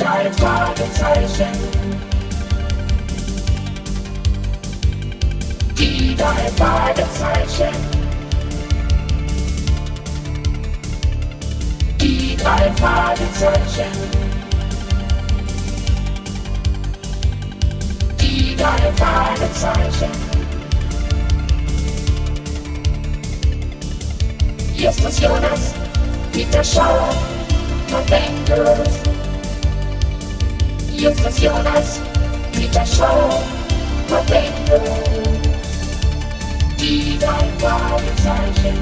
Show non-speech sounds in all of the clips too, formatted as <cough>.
drei Fragezeichen. Die drei Fragezeichen. Die drei Fragezeichen. Die drei Fragezeichen. Hier ist das Jonas, Peter Schauer und Jonas, Peter Schauer und Bengels. Die drei Fragezeichen.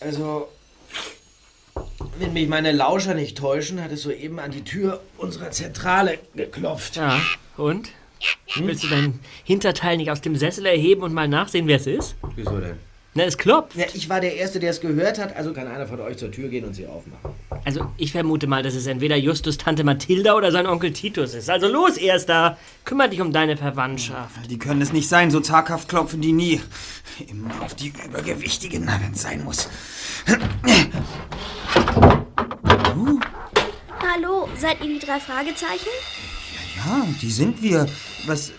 Also, wenn mich meine Lauscher nicht täuschen, hat es soeben an die Tür unserer Zentrale geklopft. Ja, und? Willst du dein Hinterteil nicht aus dem Sessel erheben und mal nachsehen, wer es ist? Wieso denn? Na, es klopft. Ja, ich war der Erste, der es gehört hat, also kann einer von euch zur Tür gehen und sie aufmachen. Also, ich vermute mal, dass es entweder Justus Tante Mathilda oder sein Onkel Titus ist. Also los, Erster. Kümmer dich um deine Verwandtschaft. Die können es nicht sein, so zaghaft klopfen die nie. Immer auf die Übergewichtigen, na, wenn es sein muss. Hallo, seid ihr die drei Fragezeichen? Ja, die sind wir. Was. äh,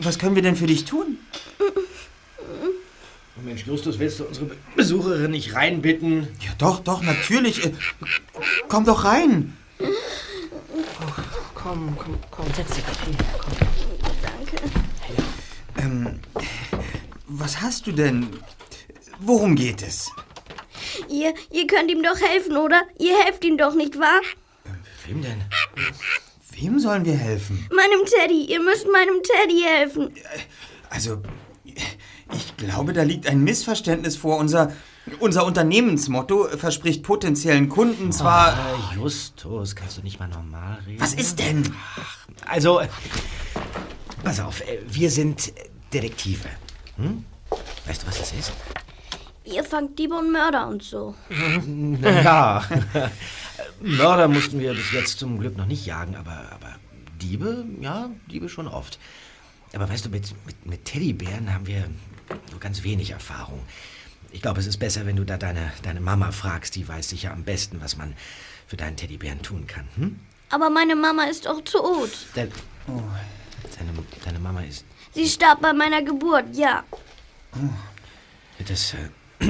Was können wir denn für dich tun? Oh Mensch, Justus, willst du unsere Be- Besucherin nicht reinbitten? Ja, doch, doch, natürlich. Äh, Komm doch rein. Komm, komm, komm, setz dich doch hin. Komm. Danke. Ähm, was hast du denn? Worum geht es? Ihr, ihr könnt ihm doch helfen, oder? Ihr helft ihm doch, nicht wahr? Wem denn? Wem sollen wir helfen? Meinem Teddy. Ihr müsst meinem Teddy helfen. Also, ich glaube, da liegt ein Missverständnis vor. Unser, unser Unternehmensmotto verspricht potenziellen Kunden zwar. Äh, Justus, kannst du nicht mal normal reden? Was ist denn? Also, äh, pass auf, äh, wir sind äh, Detektive. Hm? Weißt du, was das ist? Ihr fangt Diebe und Mörder und so. Ja. <laughs> <laughs> Mörder mussten wir bis jetzt zum Glück noch nicht jagen, aber, aber Diebe, ja, Diebe schon oft. Aber weißt du, mit, mit, mit Teddybären haben wir nur ganz wenig Erfahrung. Ich glaube, es ist besser, wenn du da deine, deine Mama fragst. Die weiß sicher am besten, was man für deinen Teddybären tun kann. Hm? Aber meine Mama ist doch tot. Dein, deine, deine Mama ist. Sie starb bei meiner Geburt, ja. Das, äh,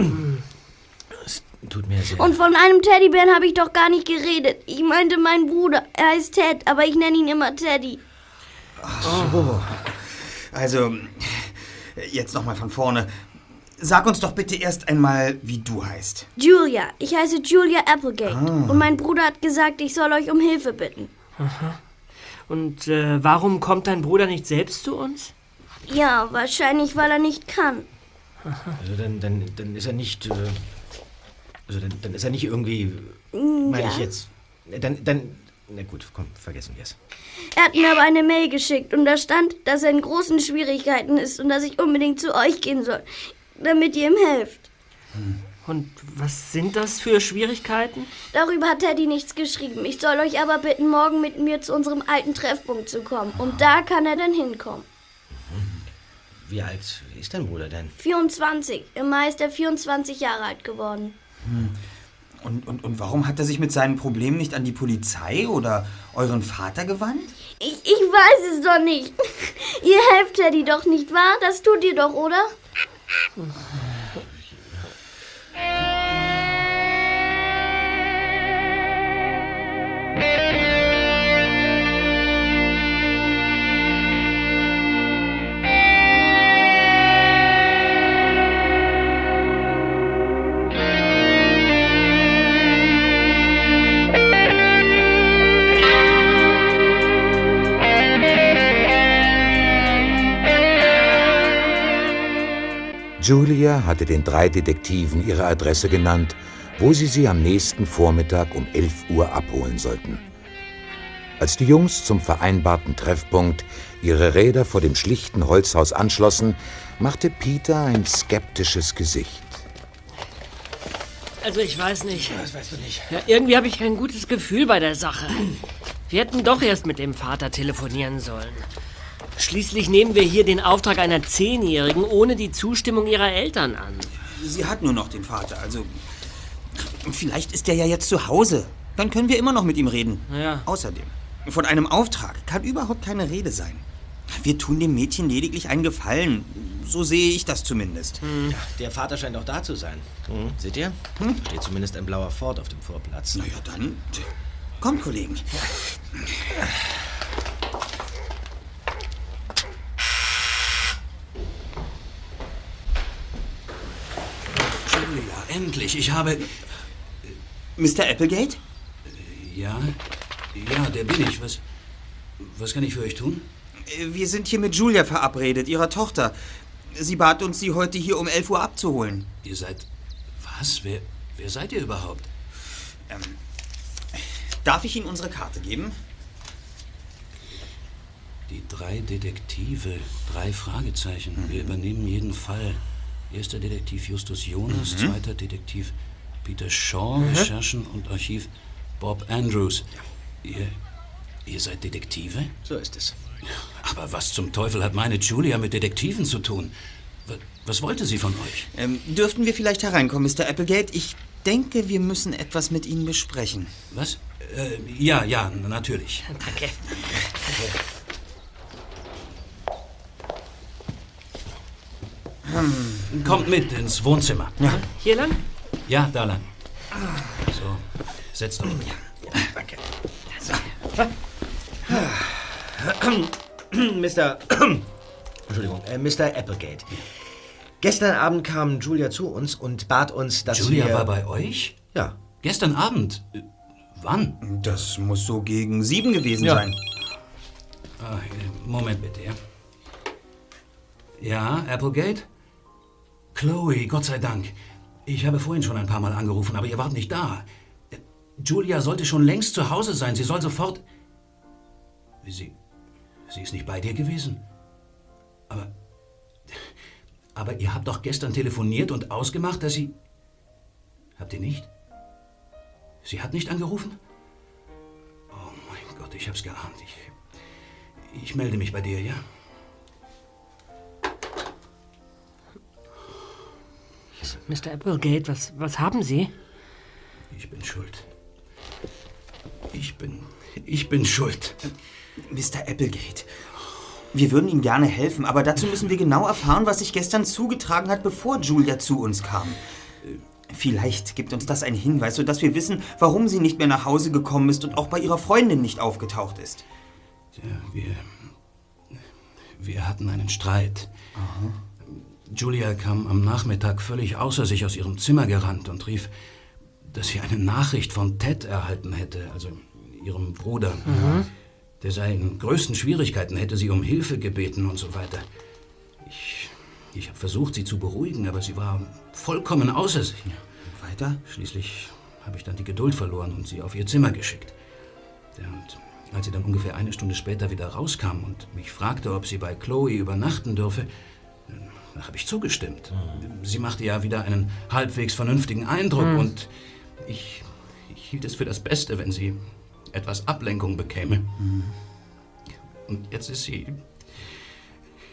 tut mir sehr. Und von einem Teddybären habe ich doch gar nicht geredet. Ich meinte meinen Bruder. Er heißt Ted, aber ich nenne ihn immer Teddy. So. Also, jetzt nochmal von vorne. Sag uns doch bitte erst einmal, wie du heißt. Julia. Ich heiße Julia Applegate. Und mein Bruder hat gesagt, ich soll euch um Hilfe bitten. Und äh, warum kommt dein Bruder nicht selbst zu uns? Ja, wahrscheinlich, weil er nicht kann. Also dann, dann, dann ist er nicht. Äh, also dann, dann ist er nicht irgendwie. Meine ich ja. jetzt. Dann, dann. Na gut, komm, vergessen wir es. Er hat mir aber eine Mail geschickt und da stand, dass er in großen Schwierigkeiten ist und dass ich unbedingt zu euch gehen soll, damit ihr ihm helft. Und was sind das für Schwierigkeiten? Darüber hat Teddy nichts geschrieben. Ich soll euch aber bitten, morgen mit mir zu unserem alten Treffpunkt zu kommen. Und da kann er dann hinkommen. Wie alt ist dein Bruder denn? 24. Im Mai ist er 24 Jahre alt geworden. Und, und, und warum hat er sich mit seinen Problemen nicht an die Polizei oder euren Vater gewandt? Ich, ich weiß es doch nicht. <laughs> ihr helft Teddy doch nicht wahr? Das tut ihr doch, oder? Julia hatte den drei Detektiven ihre Adresse genannt, wo sie sie am nächsten Vormittag um 11 Uhr abholen sollten. Als die Jungs zum vereinbarten Treffpunkt ihre Räder vor dem schlichten Holzhaus anschlossen, machte Peter ein skeptisches Gesicht. Also ich weiß nicht. Das weißt du nicht. Ja, irgendwie habe ich kein gutes Gefühl bei der Sache. Wir hätten doch erst mit dem Vater telefonieren sollen. Schließlich nehmen wir hier den Auftrag einer Zehnjährigen ohne die Zustimmung ihrer Eltern an. Sie hat nur noch den Vater, also. Vielleicht ist er ja jetzt zu Hause. Dann können wir immer noch mit ihm reden. Ja. Außerdem, von einem Auftrag kann überhaupt keine Rede sein. Wir tun dem Mädchen lediglich einen Gefallen. So sehe ich das zumindest. Ja, der Vater scheint auch da zu sein. Seht ihr? Steht zumindest ein blauer Ford auf dem Vorplatz. Na ja, dann. Kommt, Kollegen. Julia, endlich. Ich habe. Mr. Applegate? Ja, ja, der bin ich. Was, was kann ich für euch tun? Äh, Wir sind hier mit Julia verabredet, ihrer Tochter. Sie bat uns, sie heute hier um 11 Uhr abzuholen. Ihr seid. Was? Wer, wer seid ihr überhaupt? Darf ich Ihnen unsere Karte geben? Die drei Detektive. Drei Fragezeichen. Wir übernehmen jeden Fall. Erster Detektiv Justus Jonas, zweiter Detektiv Peter Shaw, Recherchen und Archiv Bob Andrews. Ihr, ihr seid Detektive? So ist es. Aber was zum Teufel hat meine Julia mit Detektiven zu tun? Wa- Was wollte sie von euch? Ähm, dürften wir vielleicht hereinkommen, Mr. Applegate? Ich denke, wir müssen etwas mit Ihnen besprechen. Was? Äh, ja, ja, natürlich. Danke. Kommt mit ins Wohnzimmer. Hier lang? Ja, da lang. So, setzt euch. Danke. <clears throat> Mr. <clears throat> Entschuldigung, äh, Mr. Applegate. Gestern Abend kam Julia zu uns und bat uns, dass Julia wir... war bei euch? Ja. Gestern Abend? Wann? Das muss so gegen sieben gewesen Ja. sein. Ah, äh, Moment bitte, ja. Ja, Applegate? Chloe, Gott sei Dank. Ich habe vorhin schon ein paar Mal angerufen, aber ihr wart nicht da. Julia sollte schon längst zu Hause sein. Sie soll sofort. Sie. Sie ist nicht bei dir gewesen? Aber. Aber ihr habt doch gestern telefoniert und ausgemacht, dass sie. Habt ihr nicht? Sie hat nicht angerufen? Oh mein Gott, ich hab's geahnt. Ich. Ich melde mich bei dir, ja? Mr. Applegate, was, was haben Sie? Ich bin schuld. Ich bin. Ich bin schuld. Mr. Applegate, wir würden Ihnen gerne helfen, aber dazu müssen wir genau erfahren, was sich gestern zugetragen hat, bevor Julia zu uns kam. Vielleicht gibt uns das einen Hinweis, sodass wir wissen, warum sie nicht mehr nach Hause gekommen ist und auch bei ihrer Freundin nicht aufgetaucht ist. Tja, wir. Wir hatten einen Streit. Julia kam am Nachmittag völlig außer sich aus ihrem Zimmer gerannt und rief, dass sie eine Nachricht von Ted erhalten hätte, also ihrem Bruder. Der sei in größten Schwierigkeiten, hätte sie um Hilfe gebeten und so weiter. Ich, ich habe versucht, sie zu beruhigen, aber sie war vollkommen außer sich. Weiter? Schließlich habe ich dann die Geduld verloren und sie auf ihr Zimmer geschickt. Und als sie dann ungefähr eine Stunde später wieder rauskam und mich fragte, ob sie bei Chloe übernachten dürfe, da habe ich zugestimmt. Sie machte ja wieder einen halbwegs vernünftigen Eindruck und ich, ich hielt es für das Beste, wenn sie etwas Ablenkung bekäme. Und jetzt ist sie.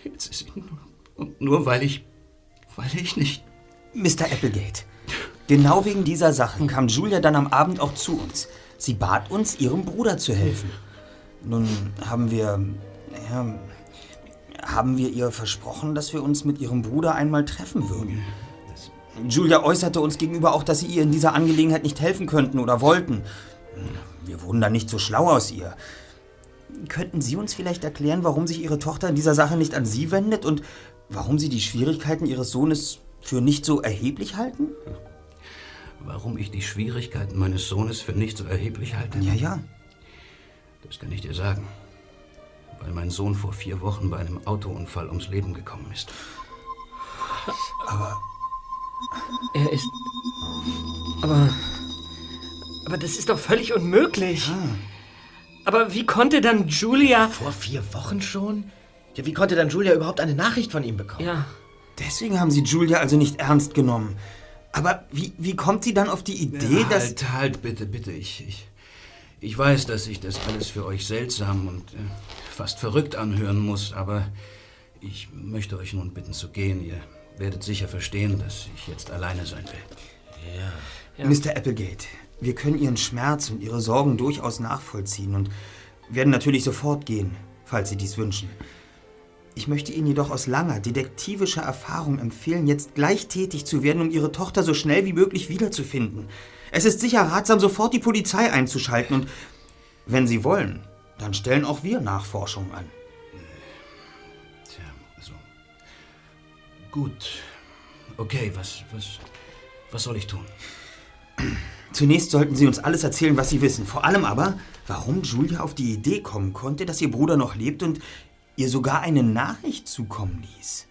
Jetzt ist sie. Nur, und nur weil ich. Weil ich nicht. Mr. Applegate, genau wegen dieser Sache kam Julia dann am Abend auch zu uns. Sie bat uns, ihrem Bruder zu helfen. Nun haben wir, ja, haben wir ihr versprochen, dass wir uns mit ihrem Bruder einmal treffen würden. Julia äußerte uns gegenüber auch, dass sie ihr in dieser Angelegenheit nicht helfen könnten oder wollten. Wir wurden da nicht so schlau aus ihr. Könnten Sie uns vielleicht erklären, warum sich Ihre Tochter in dieser Sache nicht an Sie wendet und warum Sie die Schwierigkeiten Ihres Sohnes für nicht so erheblich halten? Warum ich die Schwierigkeiten meines Sohnes für nicht so erheblich halte? Ja, ja. Das kann ich dir sagen. Weil mein Sohn vor vier Wochen bei einem Autounfall ums Leben gekommen ist. Er ist. Aber. Aber das ist doch völlig unmöglich. Aber wie konnte dann Julia. Vor vier Wochen schon? Ja, wie konnte dann Julia überhaupt eine Nachricht von ihm bekommen? Ja. Deswegen haben Sie Julia also nicht ernst genommen. Aber wie, wie kommt sie dann auf die Idee, dass... halt, halt, bitte, bitte. Ich, ich, Ich weiß, dass sich das alles für euch seltsam und äh, fast verrückt anhören muss, aber ich möchte euch nun bitten zu gehen. Ihr werdet sicher verstehen, dass ich jetzt alleine sein will. Mr. Applegate, wir können Ihren Schmerz und Ihre Sorgen durchaus nachvollziehen und werden natürlich sofort gehen, falls Sie dies wünschen. Ich möchte Ihnen jedoch aus langer detektivischer Erfahrung empfehlen, jetzt gleich tätig zu werden, um Ihre Tochter so schnell wie möglich wiederzufinden. Es ist sicher ratsam, sofort die Polizei einzuschalten und wenn Sie wollen, dann stellen auch wir Nachforschungen an. Tja, also. Gut. Okay, was, was, was soll ich tun? Zunächst sollten Sie uns alles erzählen, was Sie wissen. Vor allem aber, warum Julia auf die Idee kommen konnte, dass ihr Bruder noch lebt und ihr sogar eine Nachricht zukommen ließ.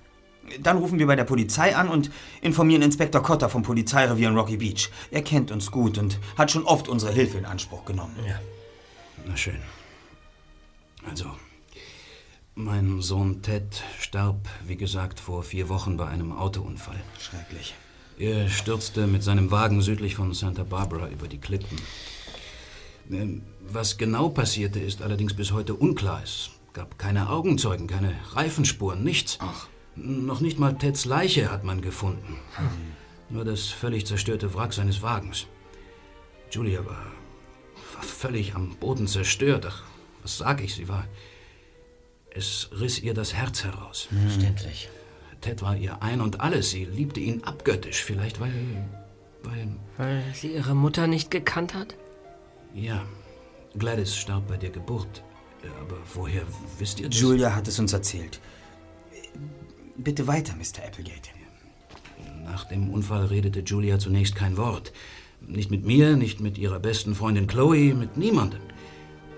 Dann rufen wir bei der Polizei an und informieren Inspektor Cotter vom Polizeirevier in Rocky Beach. Er kennt uns gut und hat schon oft unsere Hilfe in Anspruch genommen. Na schön. Also, mein Sohn Ted starb, wie gesagt, vor vier Wochen bei einem Autounfall. Schrecklich. Er stürzte mit seinem Wagen südlich von Santa Barbara über die Klippen. Ähm, Was genau passierte, ist allerdings bis heute unklar. Es gab keine Augenzeugen, keine Reifenspuren, nichts. Noch nicht mal Teds Leiche hat man gefunden. Nur das völlig zerstörte Wrack seines Wagens. Julia war, war völlig am Boden zerstört. Ach, was sag ich, sie war... Es riss ihr das Herz heraus. Verständlich. Ted war ihr ein und alles. Sie liebte ihn abgöttisch. Vielleicht weil. weil. Weil sie ihre Mutter nicht gekannt hat? Ja. Gladys starb bei der Geburt. Äh, Aber woher wisst ihr das? Julia hat es uns erzählt. Bitte weiter, Mr. Applegate. Nach dem Unfall redete Julia zunächst kein Wort. Nicht mit mir, nicht mit ihrer besten Freundin Chloe, mit niemandem.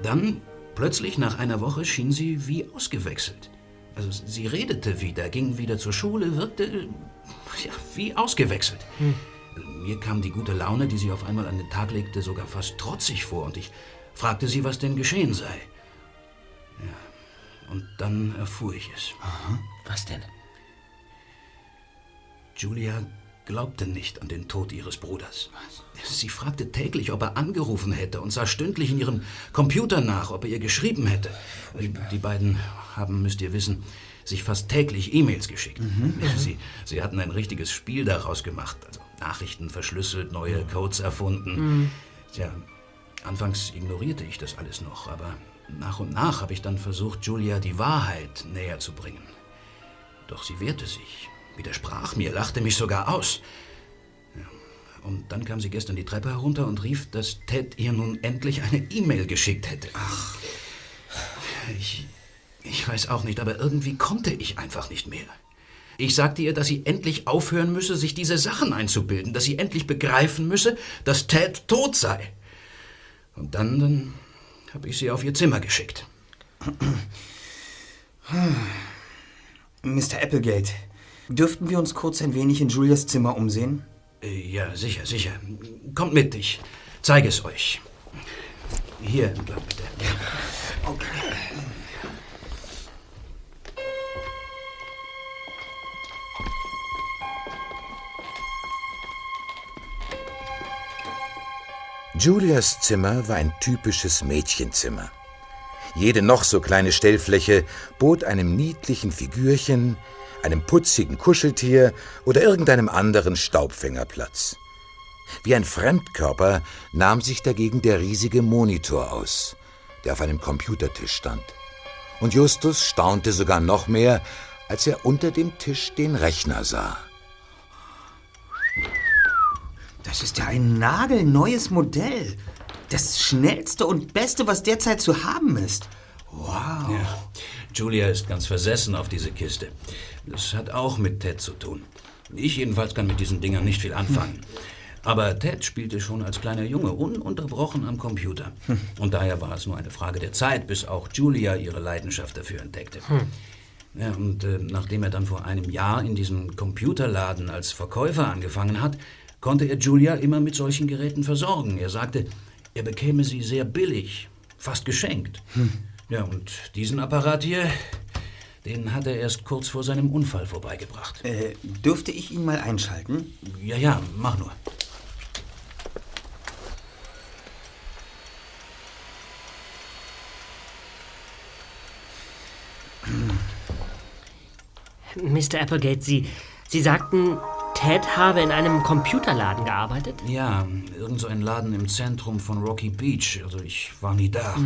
Dann, plötzlich nach einer Woche, schien sie wie ausgewechselt. Also sie redete wieder, ging wieder zur Schule, wirkte ja, wie ausgewechselt. Mir kam die gute Laune, die sie auf einmal an den Tag legte, sogar fast trotzig vor und ich fragte sie, was denn geschehen sei. Ja, und dann erfuhr ich es. Was denn? Julia glaubte nicht an den Tod ihres Bruders. Sie fragte täglich, ob er angerufen hätte und sah stündlich in ihrem Computer nach, ob er ihr geschrieben hätte. Die beiden haben, müsst ihr wissen, sich fast täglich E-Mails geschickt. Sie, sie hatten ein richtiges Spiel daraus gemacht. Also Nachrichten verschlüsselt, neue Codes erfunden. Tja, anfangs ignorierte ich das alles noch, aber nach und nach habe ich dann versucht, Julia die Wahrheit näher zu bringen. Doch sie wehrte sich, widersprach mir, lachte mich sogar aus. Und dann kam sie gestern die Treppe herunter und rief, dass Ted ihr nun endlich eine E-Mail geschickt hätte. Ach. Ich, ich weiß auch nicht, aber irgendwie konnte ich einfach nicht mehr. Ich sagte ihr, dass sie endlich aufhören müsse, sich diese Sachen einzubilden, dass sie endlich begreifen müsse, dass Ted tot sei. Und dann, dann habe ich sie auf ihr Zimmer geschickt. Mr. Applegate, dürften wir uns kurz ein wenig in Julias Zimmer umsehen? Äh, Ja, sicher, sicher. Kommt mit, ich zeige es euch. Hier bitte. Julias Zimmer war ein typisches Mädchenzimmer. Jede noch so kleine Stellfläche bot einem niedlichen Figürchen, einem putzigen Kuscheltier oder irgendeinem anderen Staubfänger Platz. Wie ein Fremdkörper nahm sich dagegen der riesige Monitor aus, der auf einem Computertisch stand. Und Justus staunte sogar noch mehr, als er unter dem Tisch den Rechner sah. Das ist ja ein nagelneues Modell. Das schnellste und beste, was derzeit zu haben ist. Wow. Ja. Julia ist ganz versessen auf diese Kiste. Das hat auch mit Ted zu tun. Ich jedenfalls kann mit diesen Dingern nicht viel anfangen. Aber Ted spielte schon als kleiner Junge ununterbrochen am Computer. Und daher war es nur eine Frage der Zeit, bis auch Julia ihre Leidenschaft dafür entdeckte. Ja, und äh, nachdem er dann vor einem Jahr in diesem Computerladen als Verkäufer angefangen hat, konnte er Julia immer mit solchen Geräten versorgen. Er sagte, er bekäme sie sehr billig, fast geschenkt. Ja, und diesen Apparat hier, den hat er erst kurz vor seinem Unfall vorbeigebracht. Äh, dürfte ich ihn mal einschalten? Ja, ja, mach nur. Mr. Applegate, Sie, Sie sagten, Ted habe in einem Computerladen gearbeitet? Ja, irgend so ein Laden im Zentrum von Rocky Beach. Also ich war nie da.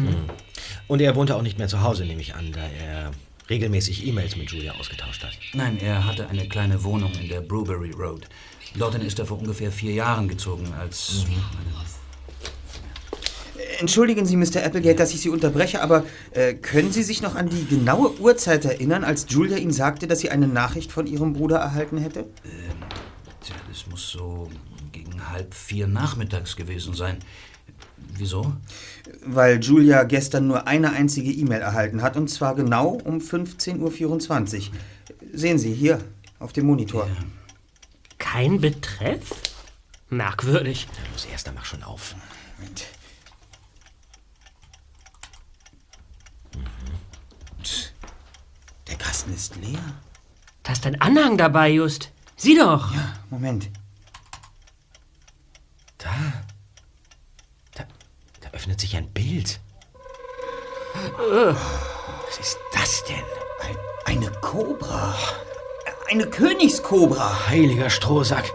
Und er wohnte auch nicht mehr zu Hause, nehme ich an, da er regelmäßig E-Mails mit Julia ausgetauscht hat. Nein, er hatte eine kleine Wohnung in der Brewbury Road. Dorthin ist er vor ungefähr vier Jahren gezogen, als... Entschuldigen Sie, Mr. Applegate, dass ich Sie unterbreche, aber äh, können Sie sich noch an die genaue Uhrzeit erinnern, als Julia Ihnen sagte, dass sie eine Nachricht von Ihrem Bruder erhalten hätte? Tja, das muss so gegen halb vier nachmittags gewesen sein. Wieso? Weil Julia gestern nur eine einzige E-Mail erhalten hat, und zwar genau um 15.24 Uhr. Sehen Sie hier auf dem Monitor. Kein Betreff? Merkwürdig. Na los, erster, mach schon auf. Moment. Tsch, Der Kasten ist leer. Da ist ein Anhang dabei, Just. Sieh doch. Ja, Moment. Da. Da, da öffnet sich ein Bild. Was ist das denn? Ein, eine Kobra. Eine Königskobra. Heiliger Strohsack.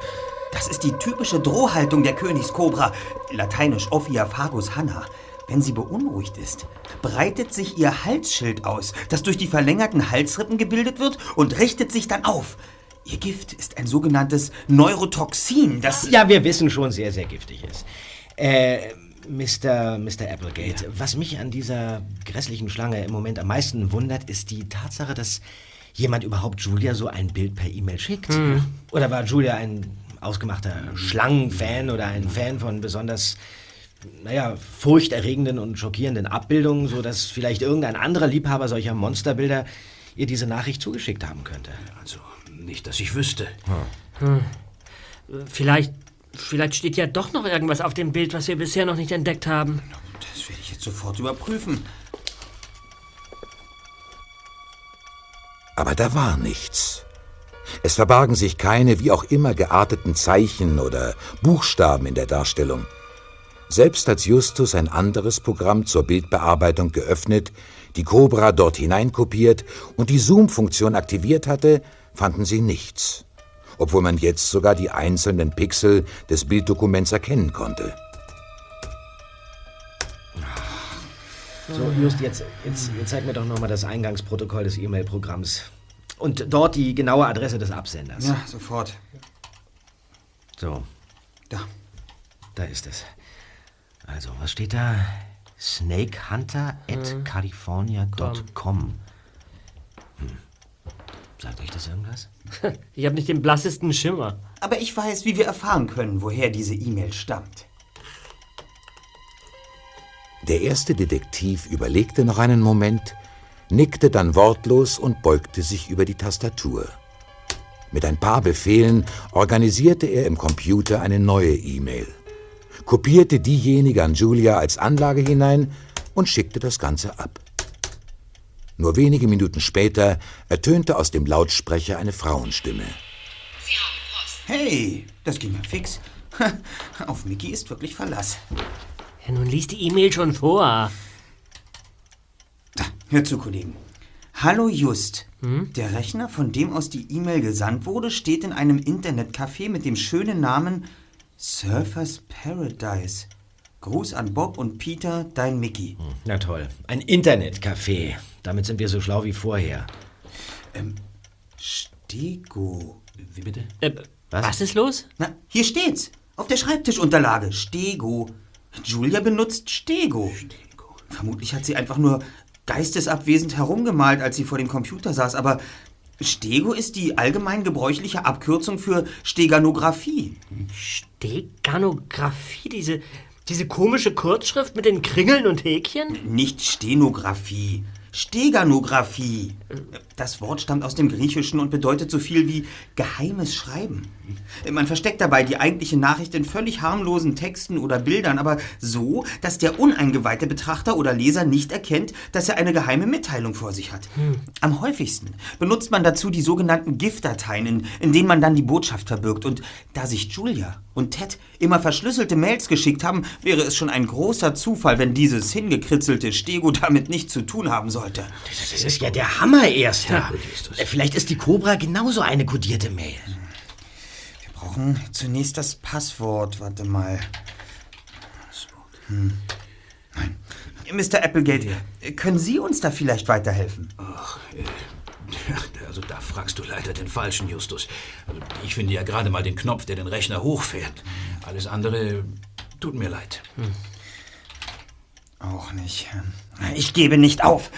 Das ist die typische Drohhaltung der Königskobra. Lateinisch Ophia fagus hanna. Wenn sie beunruhigt ist, breitet sich ihr Halsschild aus, das durch die verlängerten Halsrippen gebildet wird und richtet sich dann auf. Ihr Gift ist ein sogenanntes Neurotoxin, das... Ja, wir wissen schon, sehr, sehr giftig ist. Äh, Mr. Mr. Applegate, was mich an dieser grässlichen Schlange im Moment am meisten wundert, ist die Tatsache, dass jemand überhaupt Julia so ein Bild per E-Mail schickt. Oder war Julia ein ausgemachter Schlangenfan oder ein Fan von besonders, naja, furchterregenden und schockierenden Abbildungen, sodass vielleicht irgendein anderer Liebhaber solcher Monsterbilder ihr diese Nachricht zugeschickt haben könnte? Also, nicht, dass ich wüsste. Vielleicht, vielleicht steht ja doch noch irgendwas auf dem Bild, was wir bisher noch nicht entdeckt haben. Das werde ich jetzt sofort überprüfen. Aber da war nichts. Es verbargen sich keine wie auch immer gearteten Zeichen oder Buchstaben in der Darstellung. Selbst als Justus ein anderes Programm zur Bildbearbeitung geöffnet, die Cobra dort hineinkopiert und die Zoom-Funktion aktiviert hatte, fanden sie nichts. Obwohl man jetzt sogar die einzelnen Pixel des Bilddokuments erkennen konnte. So, just jetzt, jetzt, jetzt zeig mir doch nochmal das Eingangsprotokoll des E-Mail-Programms. Und dort die genaue Adresse des Absenders. Ja, sofort. So, Da. da ist es. Also, was steht da? Snakehunter at california.com. Hm. Sagt euch das irgendwas? Ich habe nicht den blassesten Schimmer. Aber ich weiß, wie wir erfahren können, woher diese E-Mail stammt. Der erste Detektiv überlegte noch einen Moment, nickte dann wortlos und beugte sich über die Tastatur. Mit ein paar Befehlen organisierte er im Computer eine neue E-Mail, kopierte diejenige an Julia als Anlage hinein und schickte das Ganze ab. Nur wenige Minuten später ertönte aus dem Lautsprecher eine Frauenstimme. Hey, das ging ja fix. <laughs> Auf Mickey ist wirklich Verlass. Ja, nun liest die E-Mail schon vor. Da, hör zu, Kollegen. Hallo Just. Der Rechner, von dem aus die E-Mail gesandt wurde, steht in einem Internetcafé mit dem schönen Namen Surfers Paradise. Gruß an Bob und Peter, dein Mickey. Na toll. Ein Internetcafé. Damit sind wir so schlau wie vorher. Stego. Wie bitte? Äh, was? ist los? Na, hier steht's. Auf der Schreibtischunterlage. Stego. Julia benutzt Stego. Vermutlich hat sie einfach nur geistesabwesend herumgemalt, als sie vor dem Computer saß, aber Stego ist die allgemein gebräuchliche Abkürzung für Steganographie. Steganographie, diese, diese komische Kurzschrift mit den Kringeln und Häkchen? Nicht Stenographie. Steganographie. Das Wort stammt aus dem Griechischen und bedeutet so viel wie geheimes Schreiben. Man versteckt dabei die eigentliche Nachricht in völlig harmlosen Texten oder Bildern, aber so, dass der uneingeweihte Betrachter oder Leser nicht erkennt, dass er eine geheime Mitteilung vor sich hat. Am häufigsten benutzt man dazu die sogenannten GIF-Dateien, in, in denen man dann die Botschaft verbirgt. Und da sich Julia und Ted immer verschlüsselte Mails geschickt haben, wäre es schon ein großer Zufall, wenn dieses hingekritzelte Stego damit nichts zu tun haben sollte. Sollte. Das ist ja der Hammer, Erster. Äh, Vielleicht ist die Cobra genauso eine kodierte Mail. Wir brauchen zunächst das Passwort. Warte mal. Hm. Nein. Mr. Applegate, können Sie uns da vielleicht weiterhelfen? <laughs> Ja, also da fragst du leider den Falschen, Justus. Also, ich finde ja gerade mal den Knopf, der den Rechner hochfährt. Alles andere tut mir leid. Auch nicht. Ich gebe nicht auf.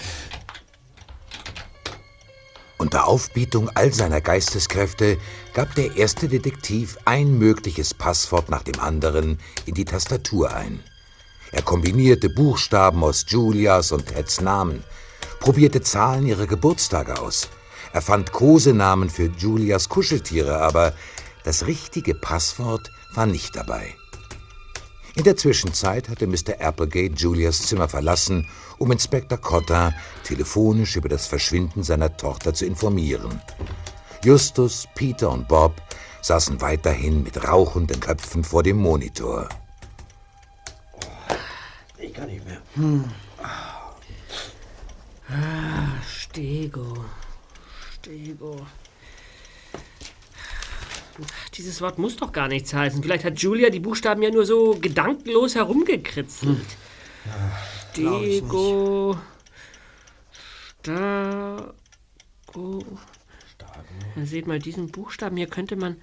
Unter Aufbietung all seiner Geisteskräfte gab der erste Detektiv ein mögliches Passwort nach dem anderen in die Tastatur ein. Er kombinierte Buchstaben aus Julias und Teds Namen, probierte Zahlen ihrer Geburtstage aus, erfand Kosenamen für Julias Kuscheltiere, aber das richtige Passwort war nicht dabei. In der Zwischenzeit hatte Mr. Applegate Julias Zimmer verlassen, um Inspektor Cotta telefonisch über das Verschwinden seiner Tochter zu informieren. Justus, Peter und Bob saßen weiterhin mit rauchenden Köpfen vor dem Monitor. Ich kann nicht mehr. Stego. Stego. Ach, Dieses Wort muss doch gar nichts heißen. Vielleicht hat Julia die Buchstaben ja nur so gedankenlos herumgekritzelt. Stego. Stago. Ja, seht mal, diesen Buchstaben hier könnte man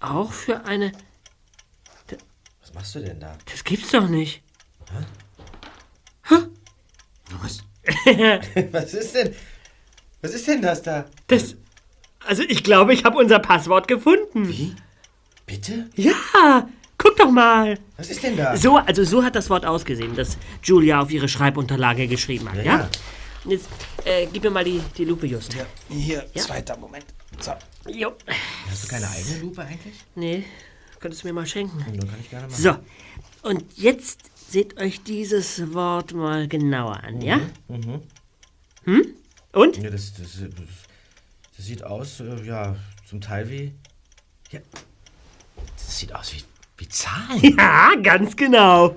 auch für eine. Was machst du denn da? Das gibt's doch nicht. Was? <laughs> <laughs> Was ist denn? Was ist denn das da? Das. Also, ich glaube, ich habe unser Passwort gefunden. Wie? Bitte? Ja, guck doch mal. Was ist denn da? So, also so hat das Wort ausgesehen, das Julia auf ihre Schreibunterlage geschrieben hat, ja? Ja, ja. Jetzt äh, gib mir mal die, die Lupe, Just. Hier, Ja. zweiter Moment. So. Jo. Hast du keine eigene Lupe eigentlich? Nee, könntest du mir mal schenken. Dann kann ich gerne machen. So, und jetzt seht euch dieses Wort mal genauer an, ja? Hm? Und? Ja, das, das, das, das sieht aus, äh, ja, zum Teil wie. Ja. Das sieht aus wie, wie Zahlen. <laughs> Ja, ganz genau.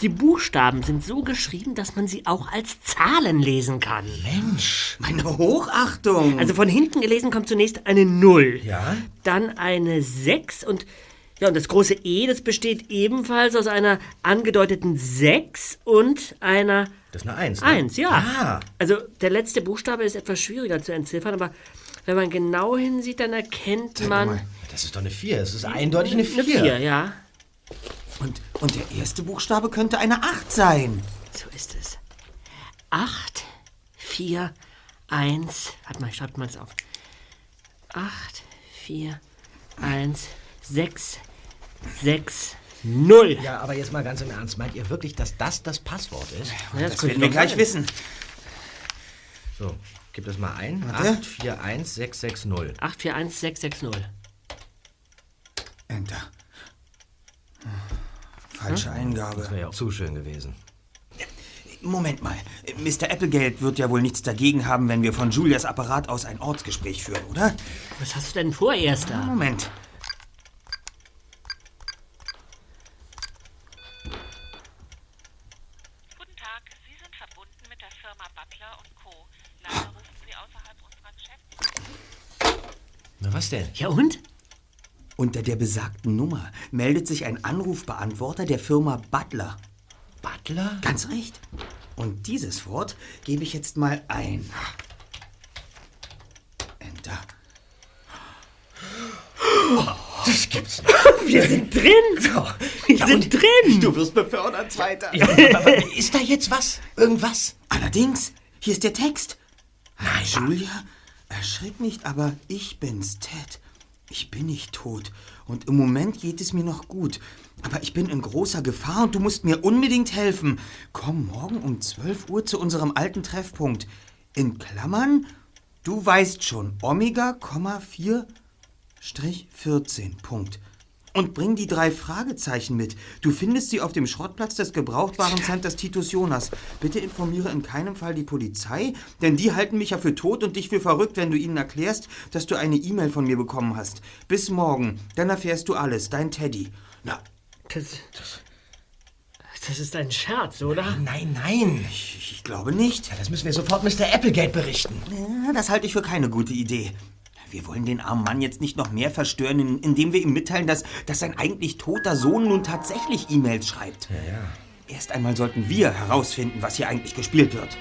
Die Buchstaben sind so geschrieben, dass man sie auch als Zahlen lesen kann. Mensch. Meine Hochachtung. Also von hinten gelesen kommt zunächst eine 0. Ja? Dann eine 6 und ja, und das große E, das besteht ebenfalls aus einer angedeuteten 6 und einer Das ist eine Eins. Ne? 1, ja. Ah. Also der letzte Buchstabe ist etwas schwieriger zu entziffern, aber wenn man genau hinsieht, dann erkennt man mal. Das ist doch eine Vier. Es ist eindeutig eine eine Vier. 4, ja. Und, und der erste Buchstabe könnte eine 8 sein. So ist es. 8, 4, 1. Warte mal, schreibt mal das auf. 8, 4, 1, 6, 6, 0. Ja, aber jetzt mal ganz im Ernst. Meint ihr wirklich, dass das das Passwort ist? Ja, Das könnte werden wir gleich sein. wissen. So, gib das mal ein. Warte. 8, 4, 1, 6, 6, 0. 8, 4, 1, 6, 6, 0. Enter. Falsche Eingabe. Das wäre ja auch zu schön gewesen. Moment mal. Mr. Applegate wird ja wohl nichts dagegen haben, wenn wir von Julias Apparat aus ein Ortsgespräch führen, oder? Was hast du denn vor, Erster? Moment. Guten Tag, Sie sind verbunden mit der Firma Butler und Co. Leider rufen Sie außerhalb unserer Geschäfte. Na, was denn? Ja und? Unter der besagten Nummer meldet sich ein Anrufbeantworter der Firma Butler. Butler? Ganz recht. Und dieses Wort gebe ich jetzt mal ein. Enter. Das gibt's nicht. <laughs> Wir sind drin! Wir sind drin! Du wirst befördert, Zweiter. <laughs> Ist da jetzt was? Irgendwas? Allerdings, hier ist der Text. Nein, Julia, erschrick nicht, aber ich bin's, Ted. Ich bin nicht tot und im Moment geht es mir noch gut. Aber ich bin in großer Gefahr und du musst mir unbedingt helfen. Komm morgen um 12 Uhr zu unserem alten Treffpunkt. In Klammern, du weißt schon, Omega, 4, Strich 14, Punkt. Und bring die drei Fragezeichen mit. Du findest sie auf dem Schrottplatz des Gebrauchtwarencenters Titus Jonas. Bitte informiere in keinem Fall die Polizei, denn die halten mich ja für tot und dich für verrückt, wenn du ihnen erklärst, dass du eine E-Mail von mir bekommen hast. Bis morgen, dann erfährst du alles. Dein Teddy. Na, Das, Das ist ein Scherz, oder? Nein, nein. Ich, ich glaube nicht. Ja, das müssen wir sofort Mr. Applegate berichten. Ja, das halte ich für keine gute Idee. Wir wollen den armen Mann jetzt nicht noch mehr verstören, in- indem wir ihm mitteilen, dass, dass sein eigentlich toter Sohn nun tatsächlich E-Mails schreibt. Ja, ja. Erst einmal sollten wir herausfinden, was hier eigentlich gespielt wird.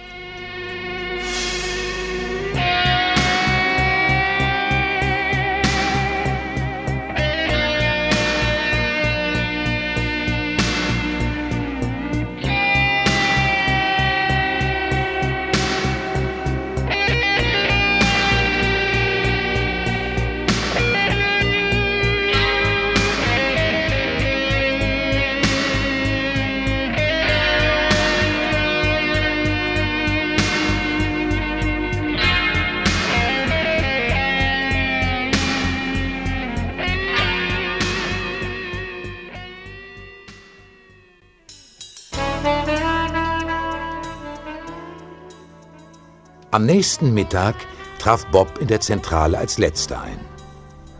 Am nächsten Mittag traf Bob in der Zentrale als Letzter ein.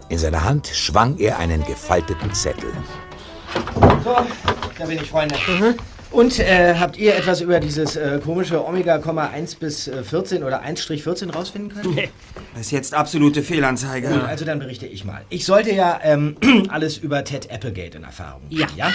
In seiner Hand schwang er einen gefalteten Zettel. So, da bin ich, Freunde. Und äh, habt ihr etwas über dieses äh, komische Omega, 1 bis äh, 14 oder 1-14 rausfinden können? Nee. Das ist jetzt absolute Fehlanzeige. Gut, also dann berichte ich mal. Ich sollte ja ähm, <clears throat> alles über Ted Applegate in Erfahrung bringen, Ja. ja?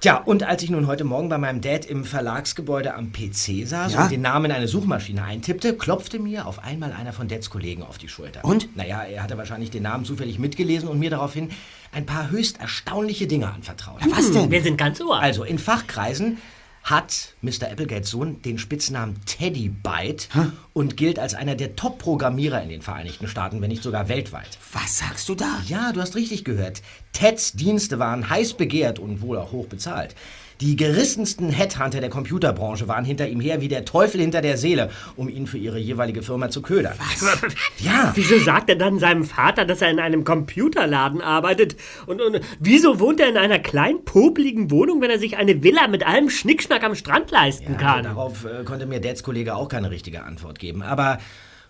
Tja, und als ich nun heute Morgen bei meinem Dad im Verlagsgebäude am PC saß Ja? und den Namen in eine Suchmaschine eintippte, klopfte mir auf einmal einer von Dads Kollegen auf die Schulter. Und? Naja, er hatte wahrscheinlich den Namen zufällig mitgelesen und mir daraufhin ein paar höchst erstaunliche Dinge anvertraut. Was denn? Wir sind ganz ohr. Also, in Fachkreisen hat Mr. Applegates Sohn den Spitznamen Teddy Byte und gilt als einer der Top-Programmierer in den Vereinigten Staaten, wenn nicht sogar weltweit. Was sagst du da? Ja, du hast richtig gehört. Teds Dienste waren heiß begehrt und wohl auch hoch bezahlt. Die gerissensten Headhunter der Computerbranche waren hinter ihm her wie der Teufel hinter der Seele, um ihn für ihre jeweilige Firma zu ködern. Was? <laughs> Ja. Wieso sagt er dann seinem Vater, dass er in einem Computerladen arbeitet? Und, und wieso wohnt er in einer kleinen, popligen Wohnung, wenn er sich eine Villa mit allem Schnickschnack am Strand leisten Ja, kann? Darauf äh, konnte mir Dads Kollege auch keine richtige Antwort geben. Aber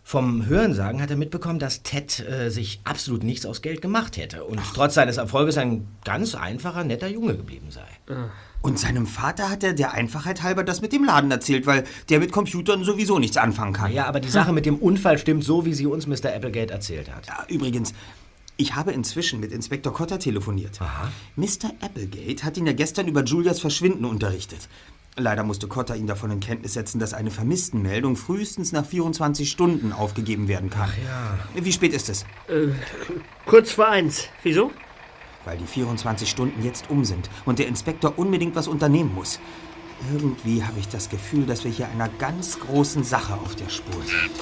vom Hörensagen hat er mitbekommen, dass Ted äh, sich absolut nichts aus Geld gemacht hätte und trotz seines Erfolges ein ganz einfacher, netter Junge geblieben sei. Und seinem Vater hat er der Einfachheit halber das mit dem Laden erzählt, weil der mit Computern sowieso nichts anfangen kann. Ja, aber die Sache mit dem Unfall stimmt so, wie sie uns Mr. Applegate erzählt hat. Ja, übrigens, ich habe inzwischen mit Inspektor Cotter telefoniert. Aha. Mr. Applegate hat ihn ja gestern über Julias Verschwinden unterrichtet. Leider musste Cotter ihn davon in Kenntnis setzen, dass eine Vermisstenmeldung frühestens nach 24 Stunden aufgegeben werden kann. ja. Wie spät ist es? Kurz vor eins. Wieso? Weil die 24 Stunden jetzt um sind und der Inspektor unbedingt was unternehmen muss. Irgendwie habe ich das Gefühl, dass wir hier einer ganz großen Sache auf der Spur sind.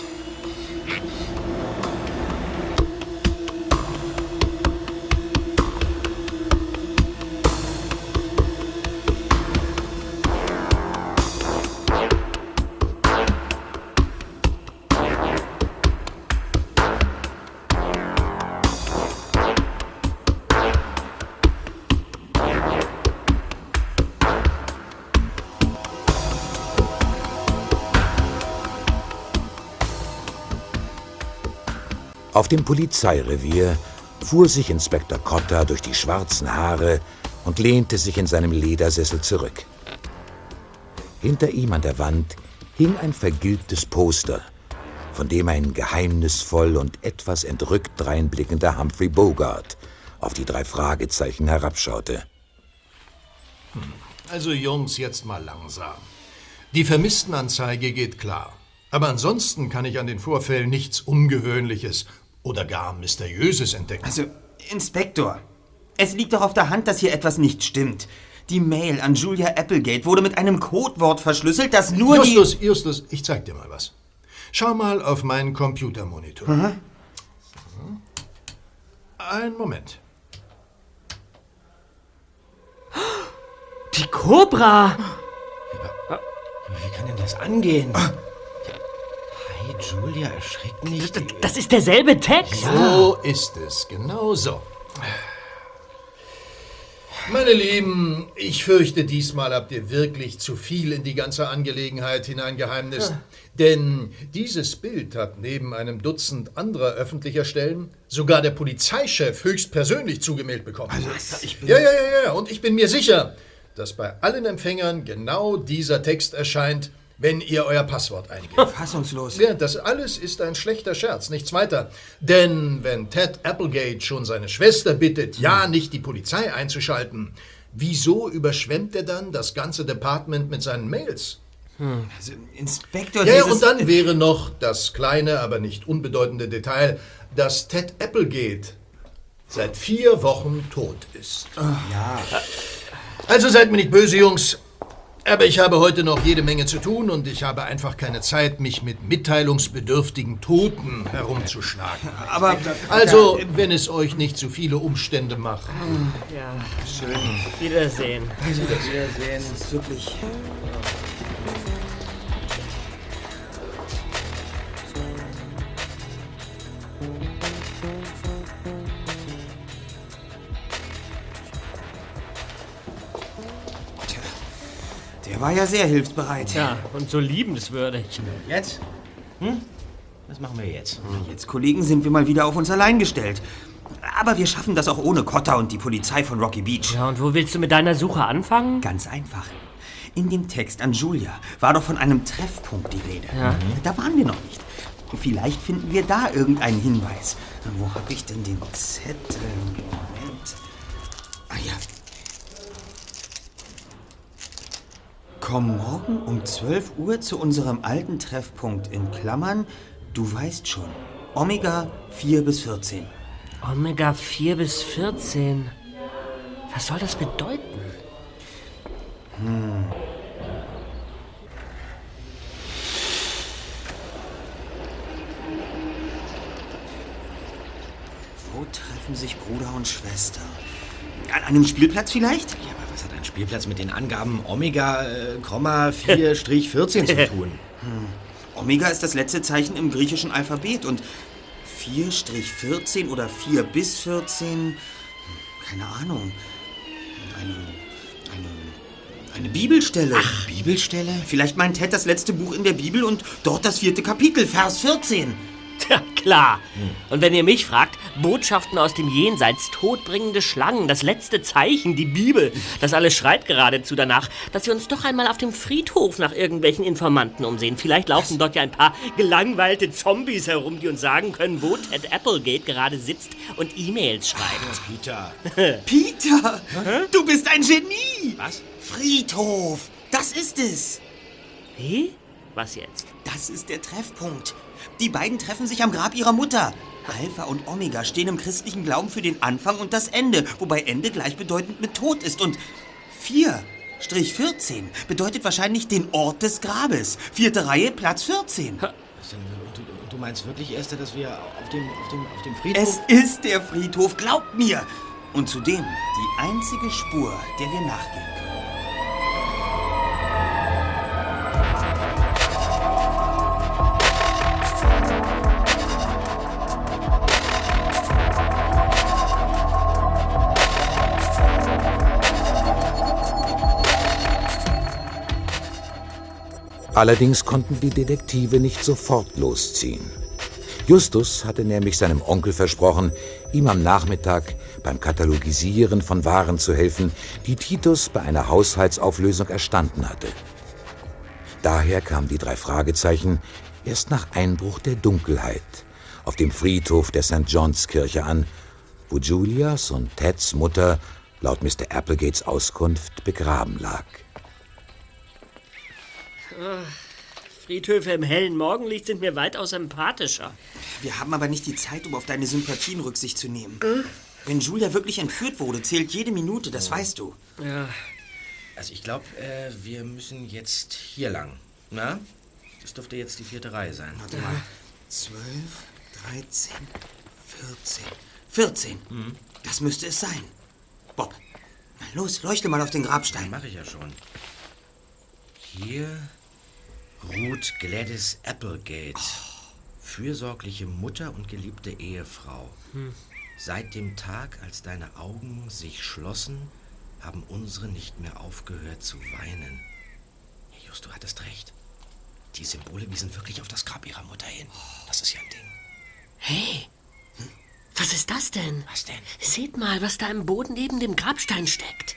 Auf dem Polizeirevier fuhr sich Inspektor Cotta durch die schwarzen Haare und lehnte sich in seinem Ledersessel zurück. Hinter ihm an der Wand hing ein vergilbtes Poster, von dem ein geheimnisvoll und etwas entrückt dreinblickender Humphrey Bogart auf die drei Fragezeichen herabschaute. Also Jungs, jetzt mal langsam. Die Vermisstenanzeige geht klar. Aber ansonsten kann ich an den Vorfällen nichts Ungewöhnliches oder gar Mysteriöses entdecken. Also, Inspektor, es liegt doch auf der Hand, dass hier etwas nicht stimmt. Die Mail an Julia Applegate wurde mit einem Codewort verschlüsselt, das nur Justus, Justus, ich zeig dir mal was. Schau mal auf meinen Computermonitor. Mhm. Ein Moment. Die Cobra! Wie kann denn das angehen? Hi, Julia, erschreck nicht. Das ist derselbe Text. So ist es, genau so. Meine Lieben, ich fürchte, diesmal habt ihr wirklich zu viel in die ganze Angelegenheit hineingeheimnist. Denn dieses Bild hat neben einem Dutzend anderer öffentlicher Stellen sogar der Polizeichef höchstpersönlich zugemeldet bekommen. ja, ja, ja, ja. Und ich bin mir sicher, dass bei allen Empfängern genau dieser Text erscheint, wenn ihr euer Passwort eingebt. <laughs> Fassungslos. Ja, das alles ist ein schlechter Scherz, nichts weiter. Denn wenn Ted Applegate schon seine Schwester bittet, ja nicht die Polizei einzuschalten, wieso überschwemmt er dann das ganze Department mit seinen Mails? Also, Inspektor, Ja, und dann wäre noch das kleine, aber nicht unbedeutende Detail, dass Ted Applegate seit vier Wochen tot ist. Ja, Also seid mir nicht böse, Jungs. Aber ich habe heute noch jede Menge zu tun und ich habe einfach keine Zeit, mich mit mitteilungsbedürftigen Toten herumzuschlagen. aber... Also, wenn es euch nicht zu viele Umstände macht. Ja, schön. Wiedersehen. Wiedersehen, ist wirklich... war ja sehr hilfsbereit. Ja, und so liebenswürdig. Jetzt? Hm? Was machen wir jetzt? Jetzt, Kollegen, sind wir mal wieder auf uns allein gestellt. Aber wir schaffen das auch ohne Cotta und die Polizei von Rocky Beach. Ja, und wo willst du mit deiner Suche anfangen? Ganz einfach. In dem Text an Julia war doch von einem Treffpunkt die Rede. Ja. Da waren wir noch nicht. Vielleicht finden wir da irgendeinen Hinweis. Wo habe ich denn den Zettel? Moment. Ah ja. Komm morgen um 12 Uhr zu unserem alten Treffpunkt in Klammern. Du weißt schon. Omega 4 bis 14. Omega 4 bis 14. Was soll das bedeuten? Wo treffen sich Bruder und Schwester? An einem Spielplatz vielleicht? Ja, hat ein Spielplatz mit den Angaben Omega, äh, Komma, 4-14 <laughs> zu tun? Omega ist das letzte Zeichen im griechischen Alphabet und 4-14 oder 4 bis 14, hm, keine Ahnung. Eine, eine, eine Bibelstelle. Bibelstelle? Vielleicht meint Ted das letzte Buch in der Bibel und dort das vierte Kapitel, Vers 14. <laughs> Tja, klar. Und wenn ihr mich fragt, Botschaften aus dem Jenseits, todbringende Schlangen, das letzte Zeichen, die Bibel, das alles schreit geradezu danach, dass wir uns doch einmal auf dem Friedhof nach irgendwelchen Informanten umsehen. Vielleicht laufen dort ja ein paar gelangweilte Zombies herum, die uns sagen können, wo Ted Applegate gerade sitzt und E-Mails schreibt. Peter. <laughs> Peter, du bist ein Genie. Was? Friedhof, das ist es. Wie? Was jetzt? Das ist der Treffpunkt. Die beiden treffen sich am Grab ihrer Mutter. Alpha und Omega stehen im christlichen Glauben für den Anfang und das Ende, wobei Ende gleichbedeutend mit Tod ist. Und 4-14 bedeutet wahrscheinlich den Ort des Grabes. Vierte Reihe, Platz 14. Was denn, und du, und du meinst wirklich, Esther, dass wir auf dem, auf dem, auf dem Friedhof... Es ist der Friedhof, glaubt mir. Und zudem die einzige Spur, der wir nachgehen können. Allerdings konnten die Detektive nicht sofort losziehen. Justus hatte nämlich seinem Onkel versprochen, ihm am Nachmittag beim Katalogisieren von Waren zu helfen, die Titus bei einer Haushaltsauflösung erstanden hatte. Daher kamen die drei Fragezeichen erst nach Einbruch der Dunkelheit auf dem Friedhof der St. John's Kirche an, wo Julias und Teds Mutter laut Mr. Applegates Auskunft begraben lag. Friedhöfe im hellen Morgenlicht sind mir weitaus sympathischer. Wir haben aber nicht die Zeit, um auf deine Sympathien Rücksicht zu nehmen. Wenn Julia wirklich entführt wurde, zählt jede Minute, das weißt du. Ja. Also ich glaube, äh, wir müssen jetzt hier lang. Na? Das dürfte jetzt die vierte Reihe sein. Warte mal. 12, 13, 14. 14. Das müsste es sein. Bob, na los, leuchte mal auf den Grabstein. Mache ich ja schon. Hier ruht Gladys Applegate, fürsorgliche Mutter und geliebte Ehefrau. Seit dem Tag, als deine Augen sich schlossen, haben unsere nicht mehr aufgehört zu weinen. Just, du hattest recht. Die Symbole wiesen wirklich auf das Grab ihrer Mutter hin. Das ist ja ein Ding. Hey, was ist das denn? Was denn? Seht mal, was da im Boden neben dem Grabstein steckt.